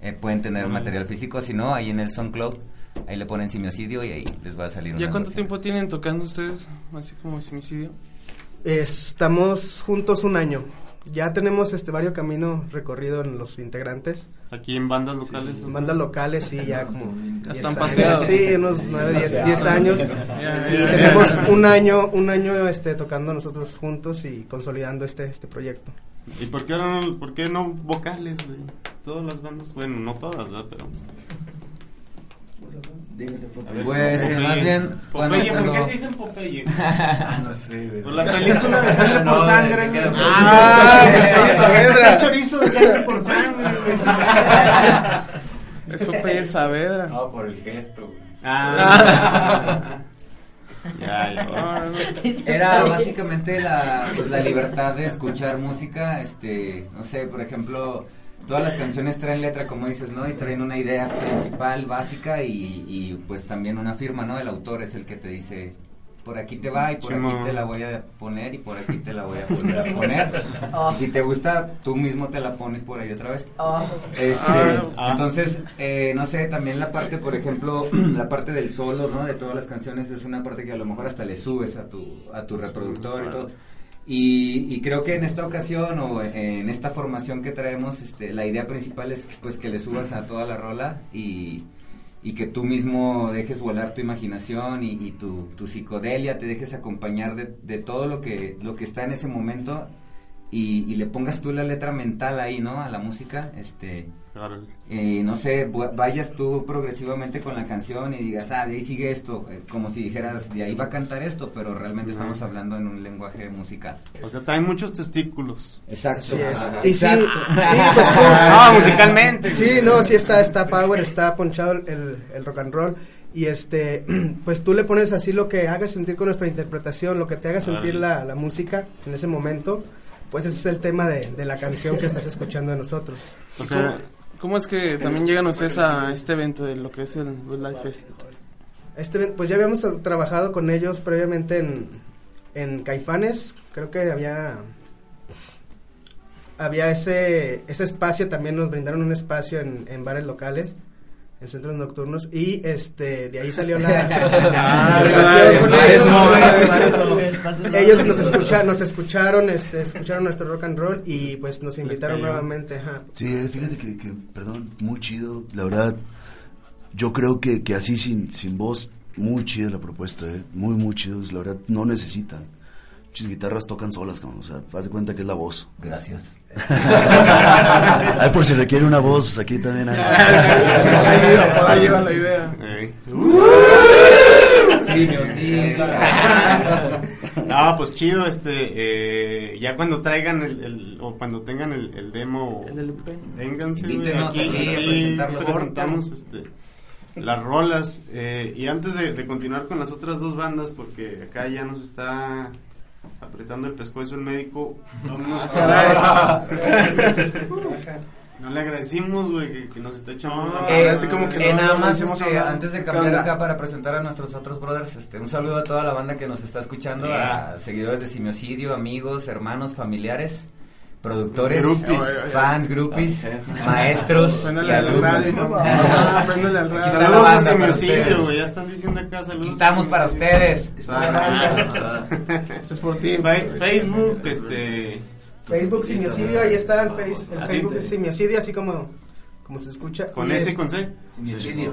eh, pueden tener Órale. material físico si no ahí en el SoundCloud ahí le ponen simiocidio y ahí les va a salir ¿Ya una cuánto versión. tiempo tienen tocando ustedes? Así como simicidio. Estamos juntos un año. Ya tenemos este varios caminos recorrido en los integrantes. Aquí en bandas locales. En bandas locales, sí, ya como... Ya 10 están paseados. Sí, unos 9, 10, 10 años. Y tenemos un año, un año este, tocando nosotros juntos y consolidando este, este proyecto. ¿Y por qué, ahora no, por qué no vocales, güey? Todas las bandas, bueno, no todas, ¿verdad? Pero... Ver, Pues, Popeye. más bien, Popeye, bueno, ¿por qué dicen Popeye? *laughs* no sé, güey. Por la película de sangre *laughs* No, por sangre. güey. Ah, Popeye *laughs* Saavedra. el chorizo de sangre por sangre, güey. Es Popeye Saavedra. No, por el gesto, güey. Ah. Ya, ya. Era básicamente la, pues, la libertad de escuchar música, este, no sé, por ejemplo, todas las canciones traen letra, como dices, ¿no? Y traen una idea principal, básica y, y, pues también una firma, ¿no? El autor es el que te dice, por aquí te va y por aquí te la voy a poner y por aquí te la voy a volver a poner. *laughs* Y si te gusta, tú mismo te la pones por ahí otra vez. Este, Ah. entonces, eh, no sé, también la parte, por ejemplo, *clears throat* la parte del solo, ¿no? De todas las canciones es una parte que a lo mejor hasta le subes a tu, a tu reproductor y todo. Y, y creo que en esta ocasión o en esta formación que traemos, este, la idea principal es pues que le subas a toda la rola y, y que tú mismo dejes volar tu imaginación y, y tu, tu psicodelia, te dejes acompañar de, de todo lo que, lo que está en ese momento y, y le pongas tú la letra mental ahí, ¿no? A la música, este... Claro. eh, no sé, vayas tú progresivamente con la canción y digas, ah, de ahí sigue esto, eh, como si dijeras, de ahí va a cantar esto, pero realmente Ajá. estamos hablando en un lenguaje musical. O sea, traen muchos testículos. Exacto. Ah, Y sí, exacto. sí, pues *laughs* tú. Ah, musicalmente. Sí, no, sí está, está power, está ponchado el, el rock and roll. Y este, *clears throat* pues tú le pones así lo que haga sentir con nuestra interpretación, lo que te haga sentir la, la música en ese momento. Pues ese es el tema de, de la canción que estás escuchando de nosotros. O sea, ¿Cómo es que también llegan ustedes a este evento de lo que es el Good Life Fest? Este, pues ya habíamos tra- trabajado con ellos previamente en, en Caifanes, creo que había había ese ese espacio, también nos brindaron un espacio en, en bares locales, en centros nocturnos y este de ahí salió la, relación con ellos. nos escucharon, nos escucharon, este, escucharon nuestro rock and roll y pues nos invitaron nuevamente. ajá. Sí, eh, fíjate que, que, perdón, muy chido. La verdad, yo creo que, que así sin, sin voz, muy chida la propuesta, eh. Muy, muy chido. La verdad, no necesitan. Muchas guitarras tocan solas, cabrón. O sea, haz de cuenta que es la voz. Gracias. *laughs* Ay, por si requiere una voz, pues aquí también hay. Por ahí va la idea. Simio, sí. No, pues chido, este, eh, ya cuando traigan el, el- o cuando tengan el, el demo, vénganse, aquí, aquí presentamos, este, las rolas, eh, y antes de, de continuar con las otras dos bandas, porque acá ya nos está apretando el pescuezo el médico, *laughs* *laughs* No le agradecimos, güey, que, que nos está echando Eh, Así como que eh, no- nada no más este, antes de ¿Qué cambiar acá para presentar a nuestros otros brothers, este, un saludo a toda la banda que nos está escuchando, Yeah. a seguidores de Simiocidio, amigos, hermanos, familiares, productores, Groupies. fans, groupies, maestros *laughs* y alumnos. *laughs* radio. Ah, Préndale al aquí radio. está la Saludos a ustedes. güey, ya están diciendo acá saludos. Aquí estamos para ustedes. Esto *laughs* es por ti. Facebook, este... Facebook Simiocidio, ahí está el, face- el Así Facebook Simiocidio, así como, como se escucha. ¿Con Y S y con C? Sí.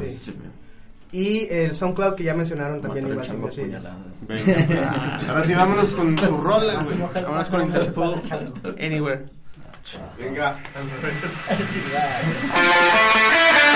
Y el SoundCloud que ya mencionaron también igual Simiocidio. Venga, pues, *laughs* ahora sí, vámonos con tu rola, güey. Vámonos con Interpol Anywhere. Venga. *laughs*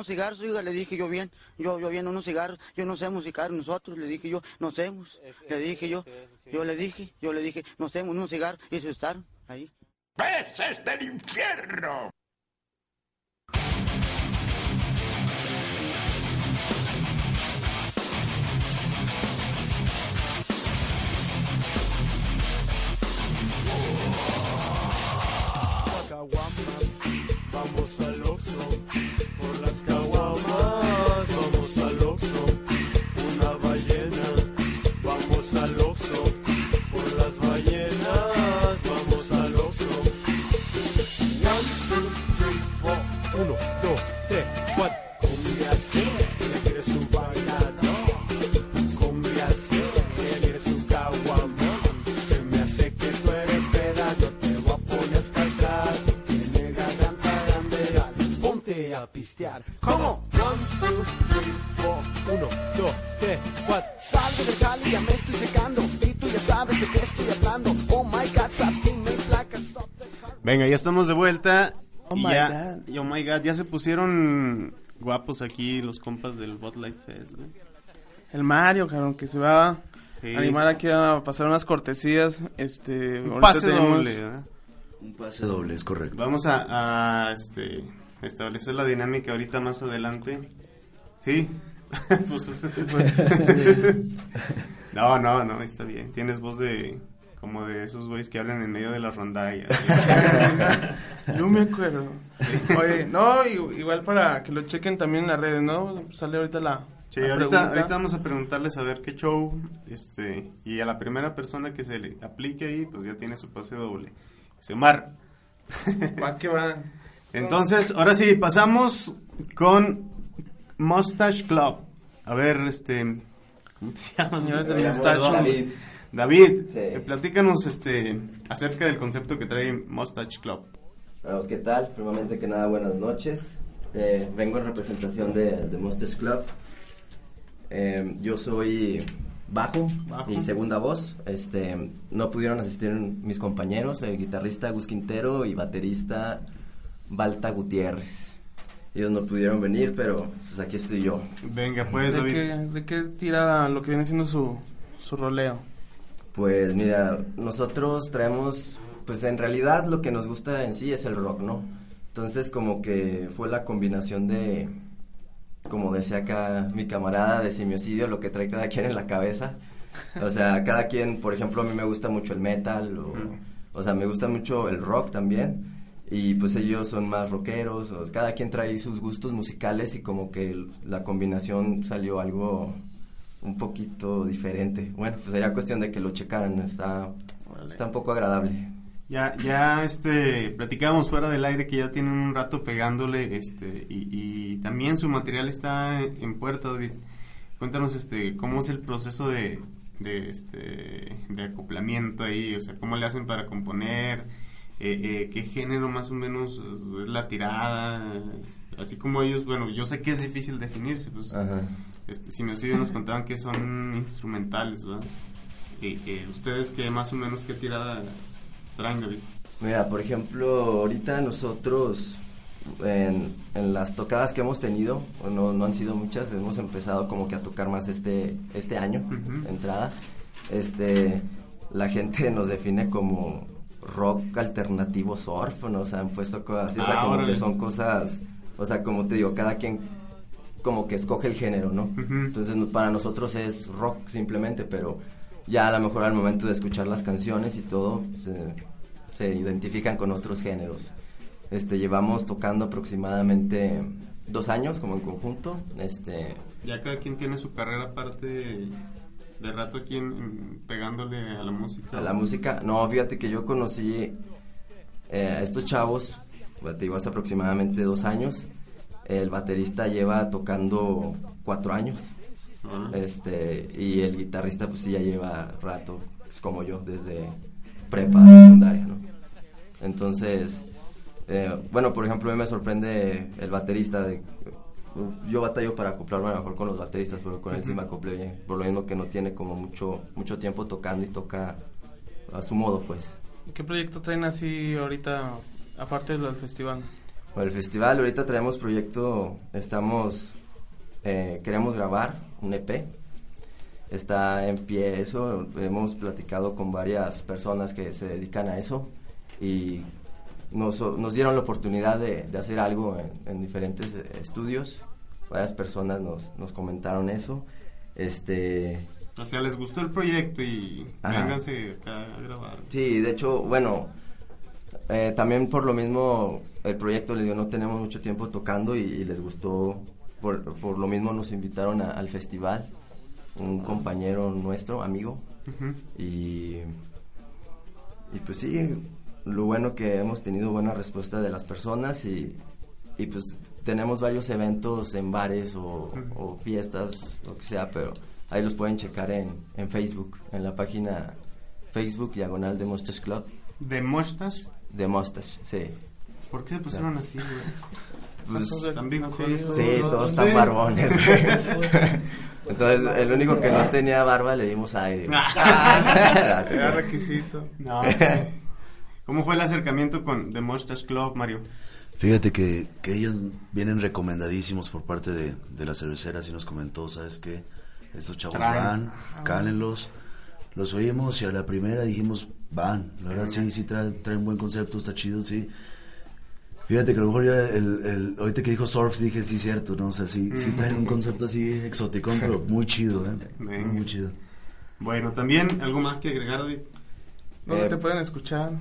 unos cigarros, oiga, le dije yo bien, yo, yo bien unos cigarros, yo no sé musicar nosotros, le dije yo, no hacemos, le dije yo, yo le dije, yo le dije, no hacemos unos cigarros, y se asustaron ahí. ¡Peces del infierno! Ponte a pistear. ¿Cómo? One, two, three, four. Uno, dos, tres, cuatro. Salgo de Cali, ya me estoy secando. Y tú ya sabes de qué estoy hablando. Oh my God, something makes like a stop. Venga, ya estamos de vuelta. Oh y my ya, y oh my god, ya se pusieron guapos aquí los compas del Bot Life Fest, güey. El Mario, cabrón, que se va a Sí. animar aquí a pasar unas cortesías. Este, Un pase tenemos- doble, ¿verdad? Un pase doble, es correcto. Vamos a, a, este, establecer la dinámica ahorita más adelante. Sí. *laughs* pues, es- *laughs* Pues, este- *laughs* no, no, no, está bien. Tienes voz de como de esos güeyes que hablan en medio de la rondalla. Yo me acuerdo. Oye, no, igual para que lo chequen también en las redes, ¿no? Sale ahorita la. Sí, ahorita, vamos a preguntarles a ver qué show, este, y a la primera persona que se le aplique ahí, pues ya tiene su pase doble. Dice Omar. Va que va. Entonces, ahora sí, pasamos con Mustache Club. A ver, este, ¿cómo te *laughs* llamas? Mustache. David. David, Sí. eh, platícanos, este, acerca del concepto que trae Mustache Club. Bueno, pues, ¿qué tal? Primeramente que nada, buenas noches. Eh, vengo en representación de, de Monsters Club. Eh, yo soy bajo, Bajo. y segunda voz. Este, no pudieron asistir mis compañeros, el guitarrista Gus Quintero y baterista Balta Gutiérrez. Ellos no pudieron venir, pero pues aquí estoy yo. Venga, pues, ¿De David. qué, ¿De qué tira lo que viene siendo su, su roleo? Pues mira, nosotros traemos, pues en realidad lo que nos gusta en sí es el rock, ¿no? Entonces como que fue la combinación de, como decía acá mi camarada de simiocidio, lo que trae cada quien en la cabeza. O sea, cada quien, por ejemplo, a mí me gusta mucho el metal, o, o sea, me gusta mucho el rock también. Y pues ellos son más rockeros, o cada quien trae sus gustos musicales y como que la combinación salió algo un poquito diferente. Bueno, pues sería cuestión de que lo checaran, está, está un poco agradable. Ya, ya, este, platicábamos fuera del aire que ya tienen un rato pegándole, este, y, y también su material está en, en puerta, David. Cuéntanos, este, cómo es el proceso de, de, este, de acoplamiento ahí, o sea, cómo le hacen para componer, eh, eh, qué género más o menos es la tirada, así como ellos, bueno, yo sé que es difícil definirse, pues, Ajá. este, si nos nos contaban que son instrumentales, ¿verdad? Y, eh, ustedes que más o menos qué tirada traen, David. Mira, por ejemplo, ahorita nosotros en, en las tocadas que hemos tenido, no, no han sido muchas, hemos empezado como que a tocar más este, este año, entrada. Este, la gente nos define como rock alternativo surf, ¿no? O sea, han puesto cosas así, o sea, Ah, como órale. que son cosas, o sea, como te digo, cada quien como que escoge el género, ¿no? Entonces para nosotros es rock simplemente, pero ya a lo mejor al momento de escuchar las canciones y todo, se, se identifican con otros géneros. Este, llevamos tocando aproximadamente dos años como en conjunto, este, Ya cada quien tiene su carrera aparte de, rato aquí en- en- pegándole a la música. a la música. No, fíjate que yo conocí eh, a estos chavos, bueno, te digo, hace aproximadamente dos años. El baterista lleva tocando cuatro años. Ah. Este, y el guitarrista pues sí ya lleva rato, es como yo, desde prepa, secundaria, ¿no? Entonces, eh, bueno, por ejemplo, a mí me sorprende el baterista de... Yo batallo para acoplarme a lo mejor con los bateristas, pero con él sí me acoplé bien. Por lo mismo que no tiene como mucho, mucho tiempo tocando y toca a su modo, pues. ¿Qué proyecto traen así ahorita, aparte del festival? Bueno, el festival, ahorita traemos proyecto, estamos, eh, queremos grabar un EP, está en pie eso, hemos platicado con varias personas que se dedican a eso y nos, nos dieron la oportunidad de, de hacer algo en, en diferentes eh, estudios, varias personas nos, nos comentaron eso, este... O sea, les gustó el proyecto y Ajá. vénganse acá a grabar. Sí, de hecho, bueno, eh, también por lo mismo el proyecto le dio, no tenemos mucho tiempo tocando y, y les gustó, por, por lo mismo nos invitaron a- al festival, un compañero nuestro, amigo, Ujú. y, y pues sí, lo bueno que hemos tenido buena respuesta de las personas y, y pues tenemos varios eventos en bares o, o fiestas, lo que sea, pero ahí los pueden checar en, en Facebook, en la página Facebook diagonal de Mustache Club. ¿De Mustache? De Mustache, sí. ¿Por qué se pusieron así, güey? Pues, ¿Están bien? Sí, todos están barbones. güey. *laughs* Entonces, el único que no tenía barba le dimos aire. *laughs* *laughs* Era requisito. No. ¿Cómo fue el acercamiento con The Mustache Club, Mario? Fíjate que, que ellos vienen recomendadísimos por parte de, de las cerveceras y nos comentó, ¿sabes qué? Estos chavos Traen. van, cálenlos. Los oímos y a la primera dijimos, van. La verdad, sí, sí, traen, traen buen concepto, está chido, sí. Fíjate que a lo mejor ya el, el, ahorita que dijo surf dije, sí, cierto, ¿no? O sea, sí, sí traen un concepto así exótico, pero *laughs* muy chido, ¿eh? Venga. muy chido. Bueno, también, ¿algo más que agregar, David? ¿Dónde Eh, te pueden escuchar?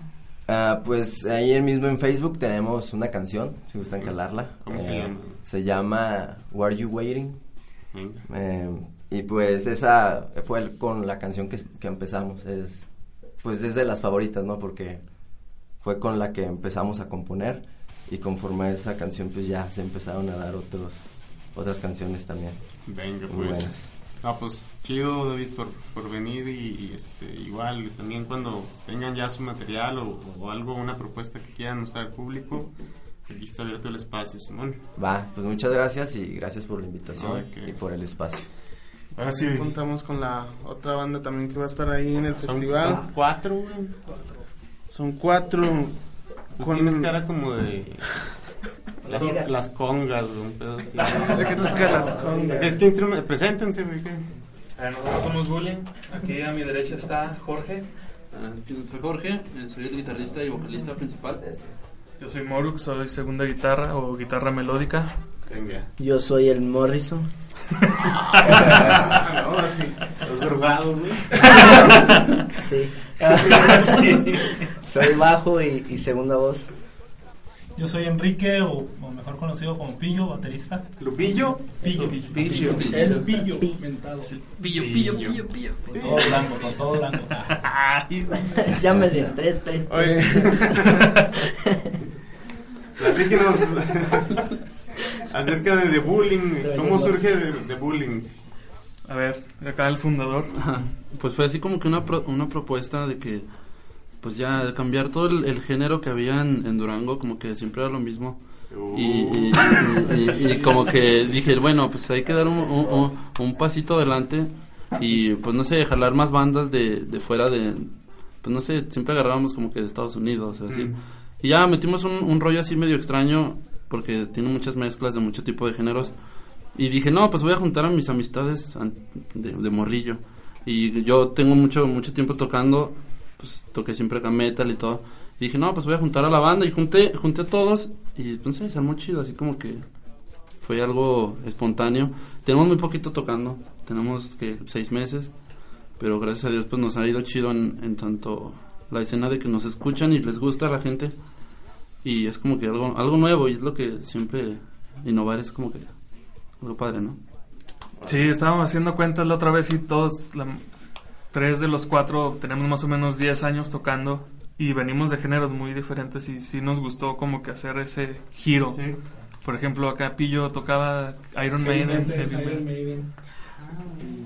Ah, pues ahí mismo en Facebook tenemos una canción, si gustan calarla. Eh, ¿Cómo se llama? Se llama Were You Waiting? Venga. Eh, y pues esa fue el- con la canción que, que empezamos. Es, pues es de las favoritas, ¿no? Porque fue con la que empezamos a componer y conforme a esa canción pues ya se empezaron a dar otros otras canciones también. Venga, Muy pues. buenas. Ah, pues chido, David, por, por venir y, y, este, igual también cuando tengan ya su material o, o algo, una propuesta que quieran mostrar al público, aquí está abierto el espacio, Simón. Va, pues muchas gracias y gracias por la invitación y por el espacio. Ahora sí. Contamos con la otra banda también que va a estar ahí en el Son- festival. son cuatro, güey. Son cuatro. Tú con- tienes cara como de... Las, Son- las congas, güey, un pedo así. ¿De qué toca las congas? ¿Qué, qué instrumento? Preséntense, güey. Eh, nosotros somos Bullying. Aquí a mi derecha está Jorge. Ah, yo soy Jorge, eh, soy el guitarrista y vocalista principal. Yo soy Moruk, soy segunda guitarra o guitarra melódica. Venga. Yo soy el Morrison. *laughs* no, sí. Estás drogado, güey. *laughs* Sí. *laughs* Sí. Soy bajo y, y segunda voz. Yo soy Enrique, o, o mejor conocido como Pillo, baterista. ¿Lupillo? Pillo, Pillo. Pillo. El Pillo. Mentado. Pillo, pillo, pillo, pillo. Con todo blanco, con todo blanco. *laughs* Llámele, tres, tres, Oye. *laughs* Platíquenos acerca de The Bullying. ¿Cómo surge The, The Bullying? A ver, acá el fundador. Ajá. Pues fue así como que una, pro- una propuesta de que, pues ya, cambiar todo el, el género que había en, en Durango, como que siempre era lo mismo. Y, y- y- y- y como que dije, bueno, pues hay que dar un, un- un- un pasito adelante y pues no sé, jalar más bandas de, de fuera de, pues no sé, siempre agarrábamos como que de Estados Unidos, así. Mm. Y ya metimos un, un rollo así medio extraño porque tiene muchas mezclas de mucho tipo de géneros. Y dije, no, pues voy a juntar a mis amistades de, de morrillo. Y yo tengo mucho mucho tiempo tocando, pues toqué siempre acá metal y todo. Y dije, no, pues voy a juntar a la banda. Y junté, junté a todos y sé, se armó chido, así como que fue algo espontáneo. Tenemos muy poquito tocando, tenemos que seis meses, pero gracias a Dios pues nos ha ido chido en, tanto la escena de que nos escuchan y les gusta a la gente. Y es como que algo, algo nuevo y es lo que siempre innovar es como que algo padre, ¿no? Sí, estábamos haciendo cuentas la otra vez y todos, tres de los cuatro, tenemos más o menos 10 años tocando y venimos de géneros muy diferentes y sí nos gustó como que hacer ese giro. Por ejemplo, acá Pillo tocaba Iron Heavy Maiden, metal. Maiden.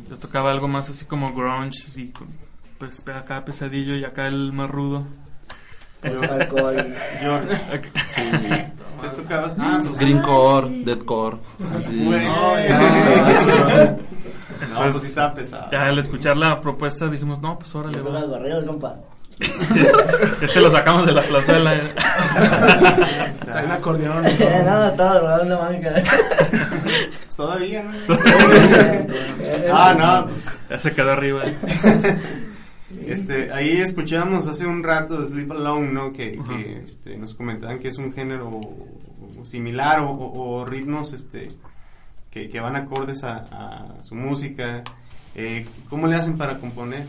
Yo tocaba algo más así como grunge y pues acá pesadillo y acá el más rudo. Y- George. ¿Qué tocabas? Ah, pues- Greencore, Deadcore, así. Güey. No, No, pues sí estaba pesado. Ya al escuchar la propuesta dijimos, no, pues órale, Yo va. los barridos, compa. *laughs* este lo sacamos de la plazuela. eh. Está en acordeón. *laughs* Nada, estaba robando una banca. Todavía, ¿no? *laughs* ah, no, pues. Ya se quedó arriba. Este, ahí escuchamos hace un rato Sleep Alone, ¿no? Que, que, este, nos comentaban que es un género similar o, o- o ritmos este, que, que van acordes a, a su música. Eh, ¿Cómo le hacen para componer?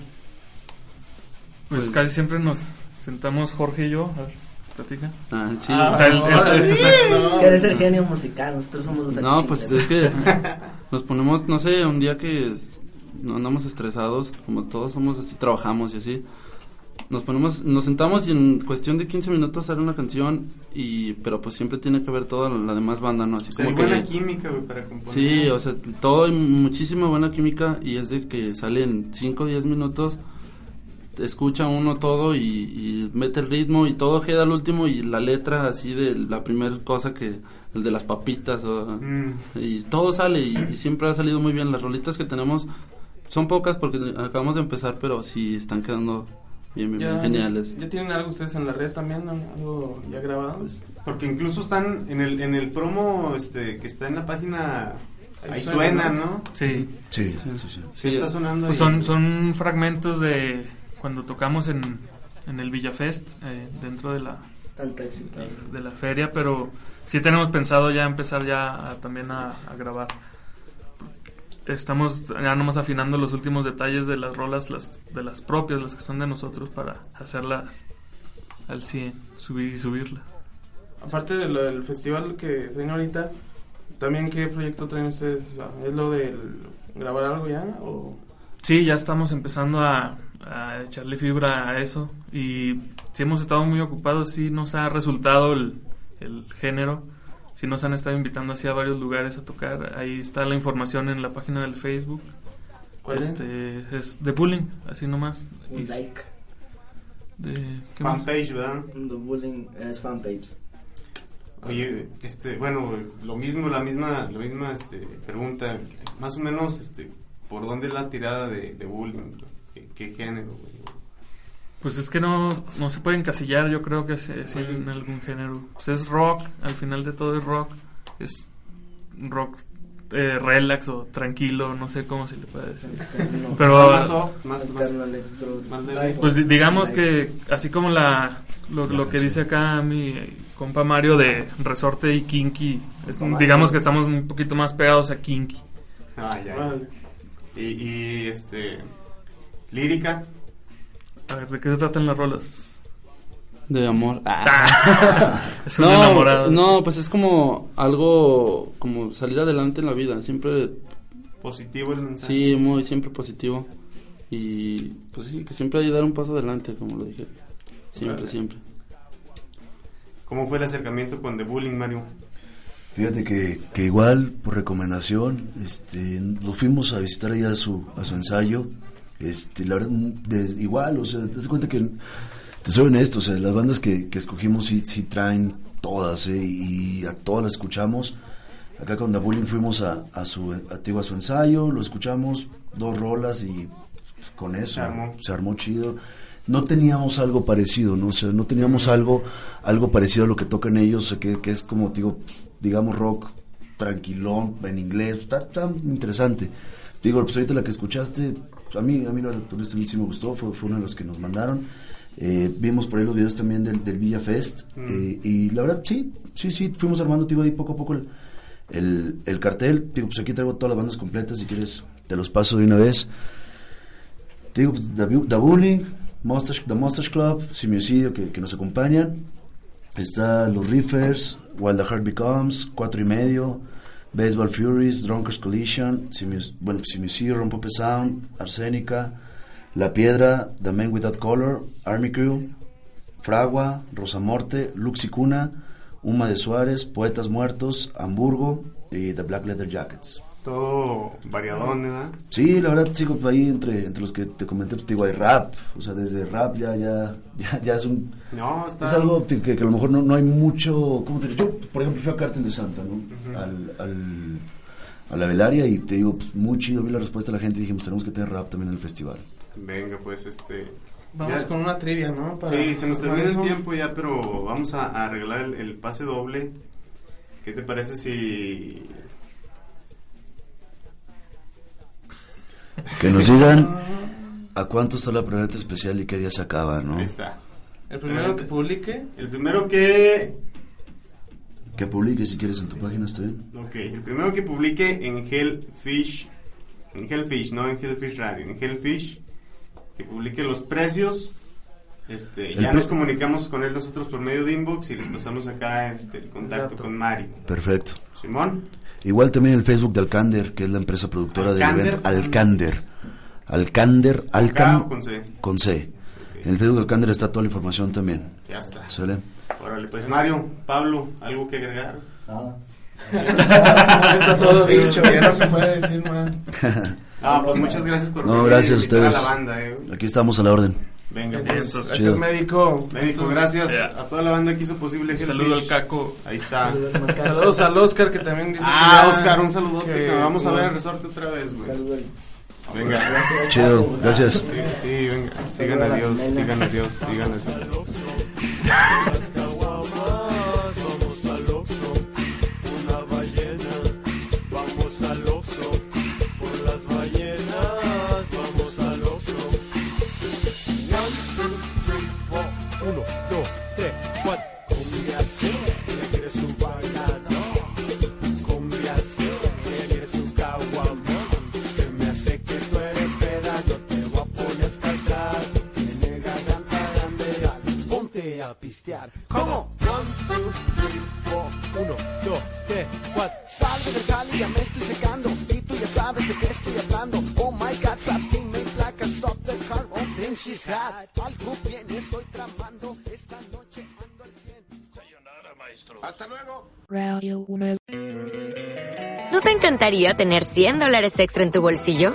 Pues casi siempre nos sentamos Jorge y yo. A ver, platica. Ah, sí. O sea, el- el- este- Es que eres el genio musical, nosotros somos los No, pues es que *laughs* nos ponemos, no sé, un día que no andamos estresados, como todos somos así, trabajamos y así. Nos ponemos, nos sentamos y en cuestión de 15 minutos sale una canción y pero pues siempre tiene que ver toda la demás banda, ¿no? Así O sea, hay como buena que química, güey, para componer. Sí, o sea, todo hay muchísima buena química y es de que salen 5 o 10 minutos escucha uno todo y, y mete el ritmo y todo queda al último y la letra así de la primera cosa que el de las papitas o- Mm. y todo sale y, y siempre ha salido muy bien las rolitas que tenemos son pocas porque acabamos de empezar pero sí están quedando bien, bien, bien geniales ¿Ya tienen algo ustedes en la red también? ¿Algo ya grabado? Pues, Porque incluso están en el, en el promo este, que está en la página. Ahí, suena, suena, ¿no? Sí. Sí, sí, sí. ¿Qué está sonando Pues ahí? son, son fragmentos de cuando tocamos en, en el Villafest, eh, dentro de la, de la feria, pero sí tenemos pensado ya empezar ya a- también a, a grabar. Estamos ya nomás afinando los últimos detalles de las rolas, las de las propias, las que son de nosotros, para hacerlas al 100, subir y subirlas. Aparte de lo del festival que traen ahorita, ¿también qué proyecto traen ustedes? Sea, ¿Es lo de grabar algo ya? ¿O Sí, ya estamos empezando a, a echarle fibra a eso y sí hemos estado muy ocupados, sí nos ha resultado el, el género, sí nos han estado invitando así a varios lugares a tocar, ahí está la información en la página del Facebook. ¿Cuál es? este, es? de Bullying, así nomás. Un Y- like. De, ¿qué más? Fanpage, ¿verdad? The Bullying es fanpage. Oye, este, bueno, lo mismo, la misma, la misma, este, pregunta, más o menos, este, ¿por dónde es la tirada de, de bullying? ¿Qué, qué género? güey? Pues es que no, no se puede encasillar, yo creo que se, sí, en algún género. Pues es rock, al final de todo es rock. Es rock eh, relax o tranquilo, no sé cómo se le puede decir. Pero Más soft, más- más- pues di- digamos que así como la lo, lo que dice acá mi compa Mario de Resorte y Kinky, es- digamos que estamos un poquito más pegados a Kinky. Ah, ya, ya. Y, y, este, lírica. A ver, ¿de qué se tratan las rolas? de amor Ah. *laughs* Es un no, enamorado. no pues es como algo como salir adelante en la vida siempre Positivo el mensaje. Sí, muy siempre positivo. Y pues sí, que siempre hay que dar un paso adelante, como lo dije. Siempre, siempre. ¿Cómo fue el acercamiento con The Bullying, Mario? Fíjate que, que igual, por recomendación, este, lo fuimos a visitar allá a su, a su ensayo. Este, la verdad, de- igual, o sea, te das cuenta que, te soy honesto, o sea, las bandas que, que escogimos sí, sí traen todas, ¿eh? y a todas las escuchamos. Acá con The Bullying fuimos a, a su, a, digo, a su ensayo, lo escuchamos, dos rolas y con eso Se armó. se armó chido. No teníamos algo parecido, ¿no? O sea, no teníamos algo, algo parecido a lo que tocan ellos, o sea, que, que es como, digo, digamos, rock tranquilón, en inglés, está, está interesante. Digo, pues ahorita la que escuchaste, a mí, a mí la honestamente sí me gustó, fue, fue uno de los que nos mandaron. Eh, vimos por ahí los videos también del, del Villa Fest, Mm. eh, y la verdad, sí, sí, sí, fuimos armando, digo, ahí poco a poco el, el, el cartel. Digo, pues aquí traigo todas las bandas completas, si quieres, te los paso de una vez. Digo, pues, The, The Bullying, Mustache, The Mustache Club, Simioicidio, que, que nos acompañan. Está Los Riffers, While the Heart Becomes, Cuatro y Medio, Baseball Furies, Drunkers Collision, Simios- bueno, Rompope Sound, Arsénica, La Piedra, The Man Without Color, Army Crew, Fragua, Rosamorte, Lux y Cuna, Uma de Suárez, Poetas Muertos, Hamburgo y The Black Leather Jackets. Todo variadón, ¿verdad? Sí, la verdad, sigo ahí entre, entre los que te comenté, pues, te digo, hay rap, o sea, desde rap ya, ya, *laughs* ya, ya es un... No, está- Es algo que, que a lo mejor no, no hay mucho, ¿cómo te digo? Yo, por ejemplo, fui a Cartel de Santa, ¿no? al, al, a la velaria y te digo, pues, muy chido, vi la respuesta de la gente y dijimos, tenemos que tener rap también en el festival. Venga, pues, este... Vamos Ya- con una trivia, ¿no? Para- Sí, se nos termina el tiempo ya, pero vamos a, a arreglar el, el pase doble. ¿Qué te parece si... Que nos digan a cuánto está la preventa especial y qué día se acaba, ¿no? Ahí está. El primero que publique. El primero que... Que publique si quieres en tu página, está bien. Ok, el primero que publique en Hellfish, en Hellfish, no en Hellfish Radio, en Hellfish, que publique los precios, este, ya pre- nos comunicamos con él nosotros por medio de inbox y les pasamos acá este, el contacto con Mari. Perfecto. Simón. Igual también el Facebook de Alcander, que es la empresa productora del Alcander. evento. Alcander. Alcander, Alcan. o con C? Con C. En el Facebook de Alcander está toda la información también. Ya está. ¿Sale? Órale, pues Mario, Pablo, ¿algo que agregar? Está todo dicho, ya no se puede decir más. *laughs* Ah, pues muchas gracias por No, gracias a ustedes. la banda, eh. Aquí estamos a la orden. Venga, pues. Chido. gracias, médico. Médico, Esto- gracias a toda la banda que hizo posible Un saludo al Caco. Ahí está. Saludos al Oscar que también dice Ah, que Oscar, un saludote. que- que vamos a ver el resorte otra vez, güey. Venga. Chido, gracias. Sí, sí, venga. Sigan a Dios, sigan a Dios, sigan a Dios. *laughs* a pistear. ¿Cómo? One, two, three, four, uno, dos, tres, cuatro. Salgo del Cali, ya me estoy secando Y tú ya sabes de qué estoy hablando Oh my God, something makes like a stop the car Oh, then she's hot Algo bien estoy tramando Esta noche ando al 100 Hasta luego. Radio. ¿No te encantaría tener 100 dólares extra en tu bolsillo?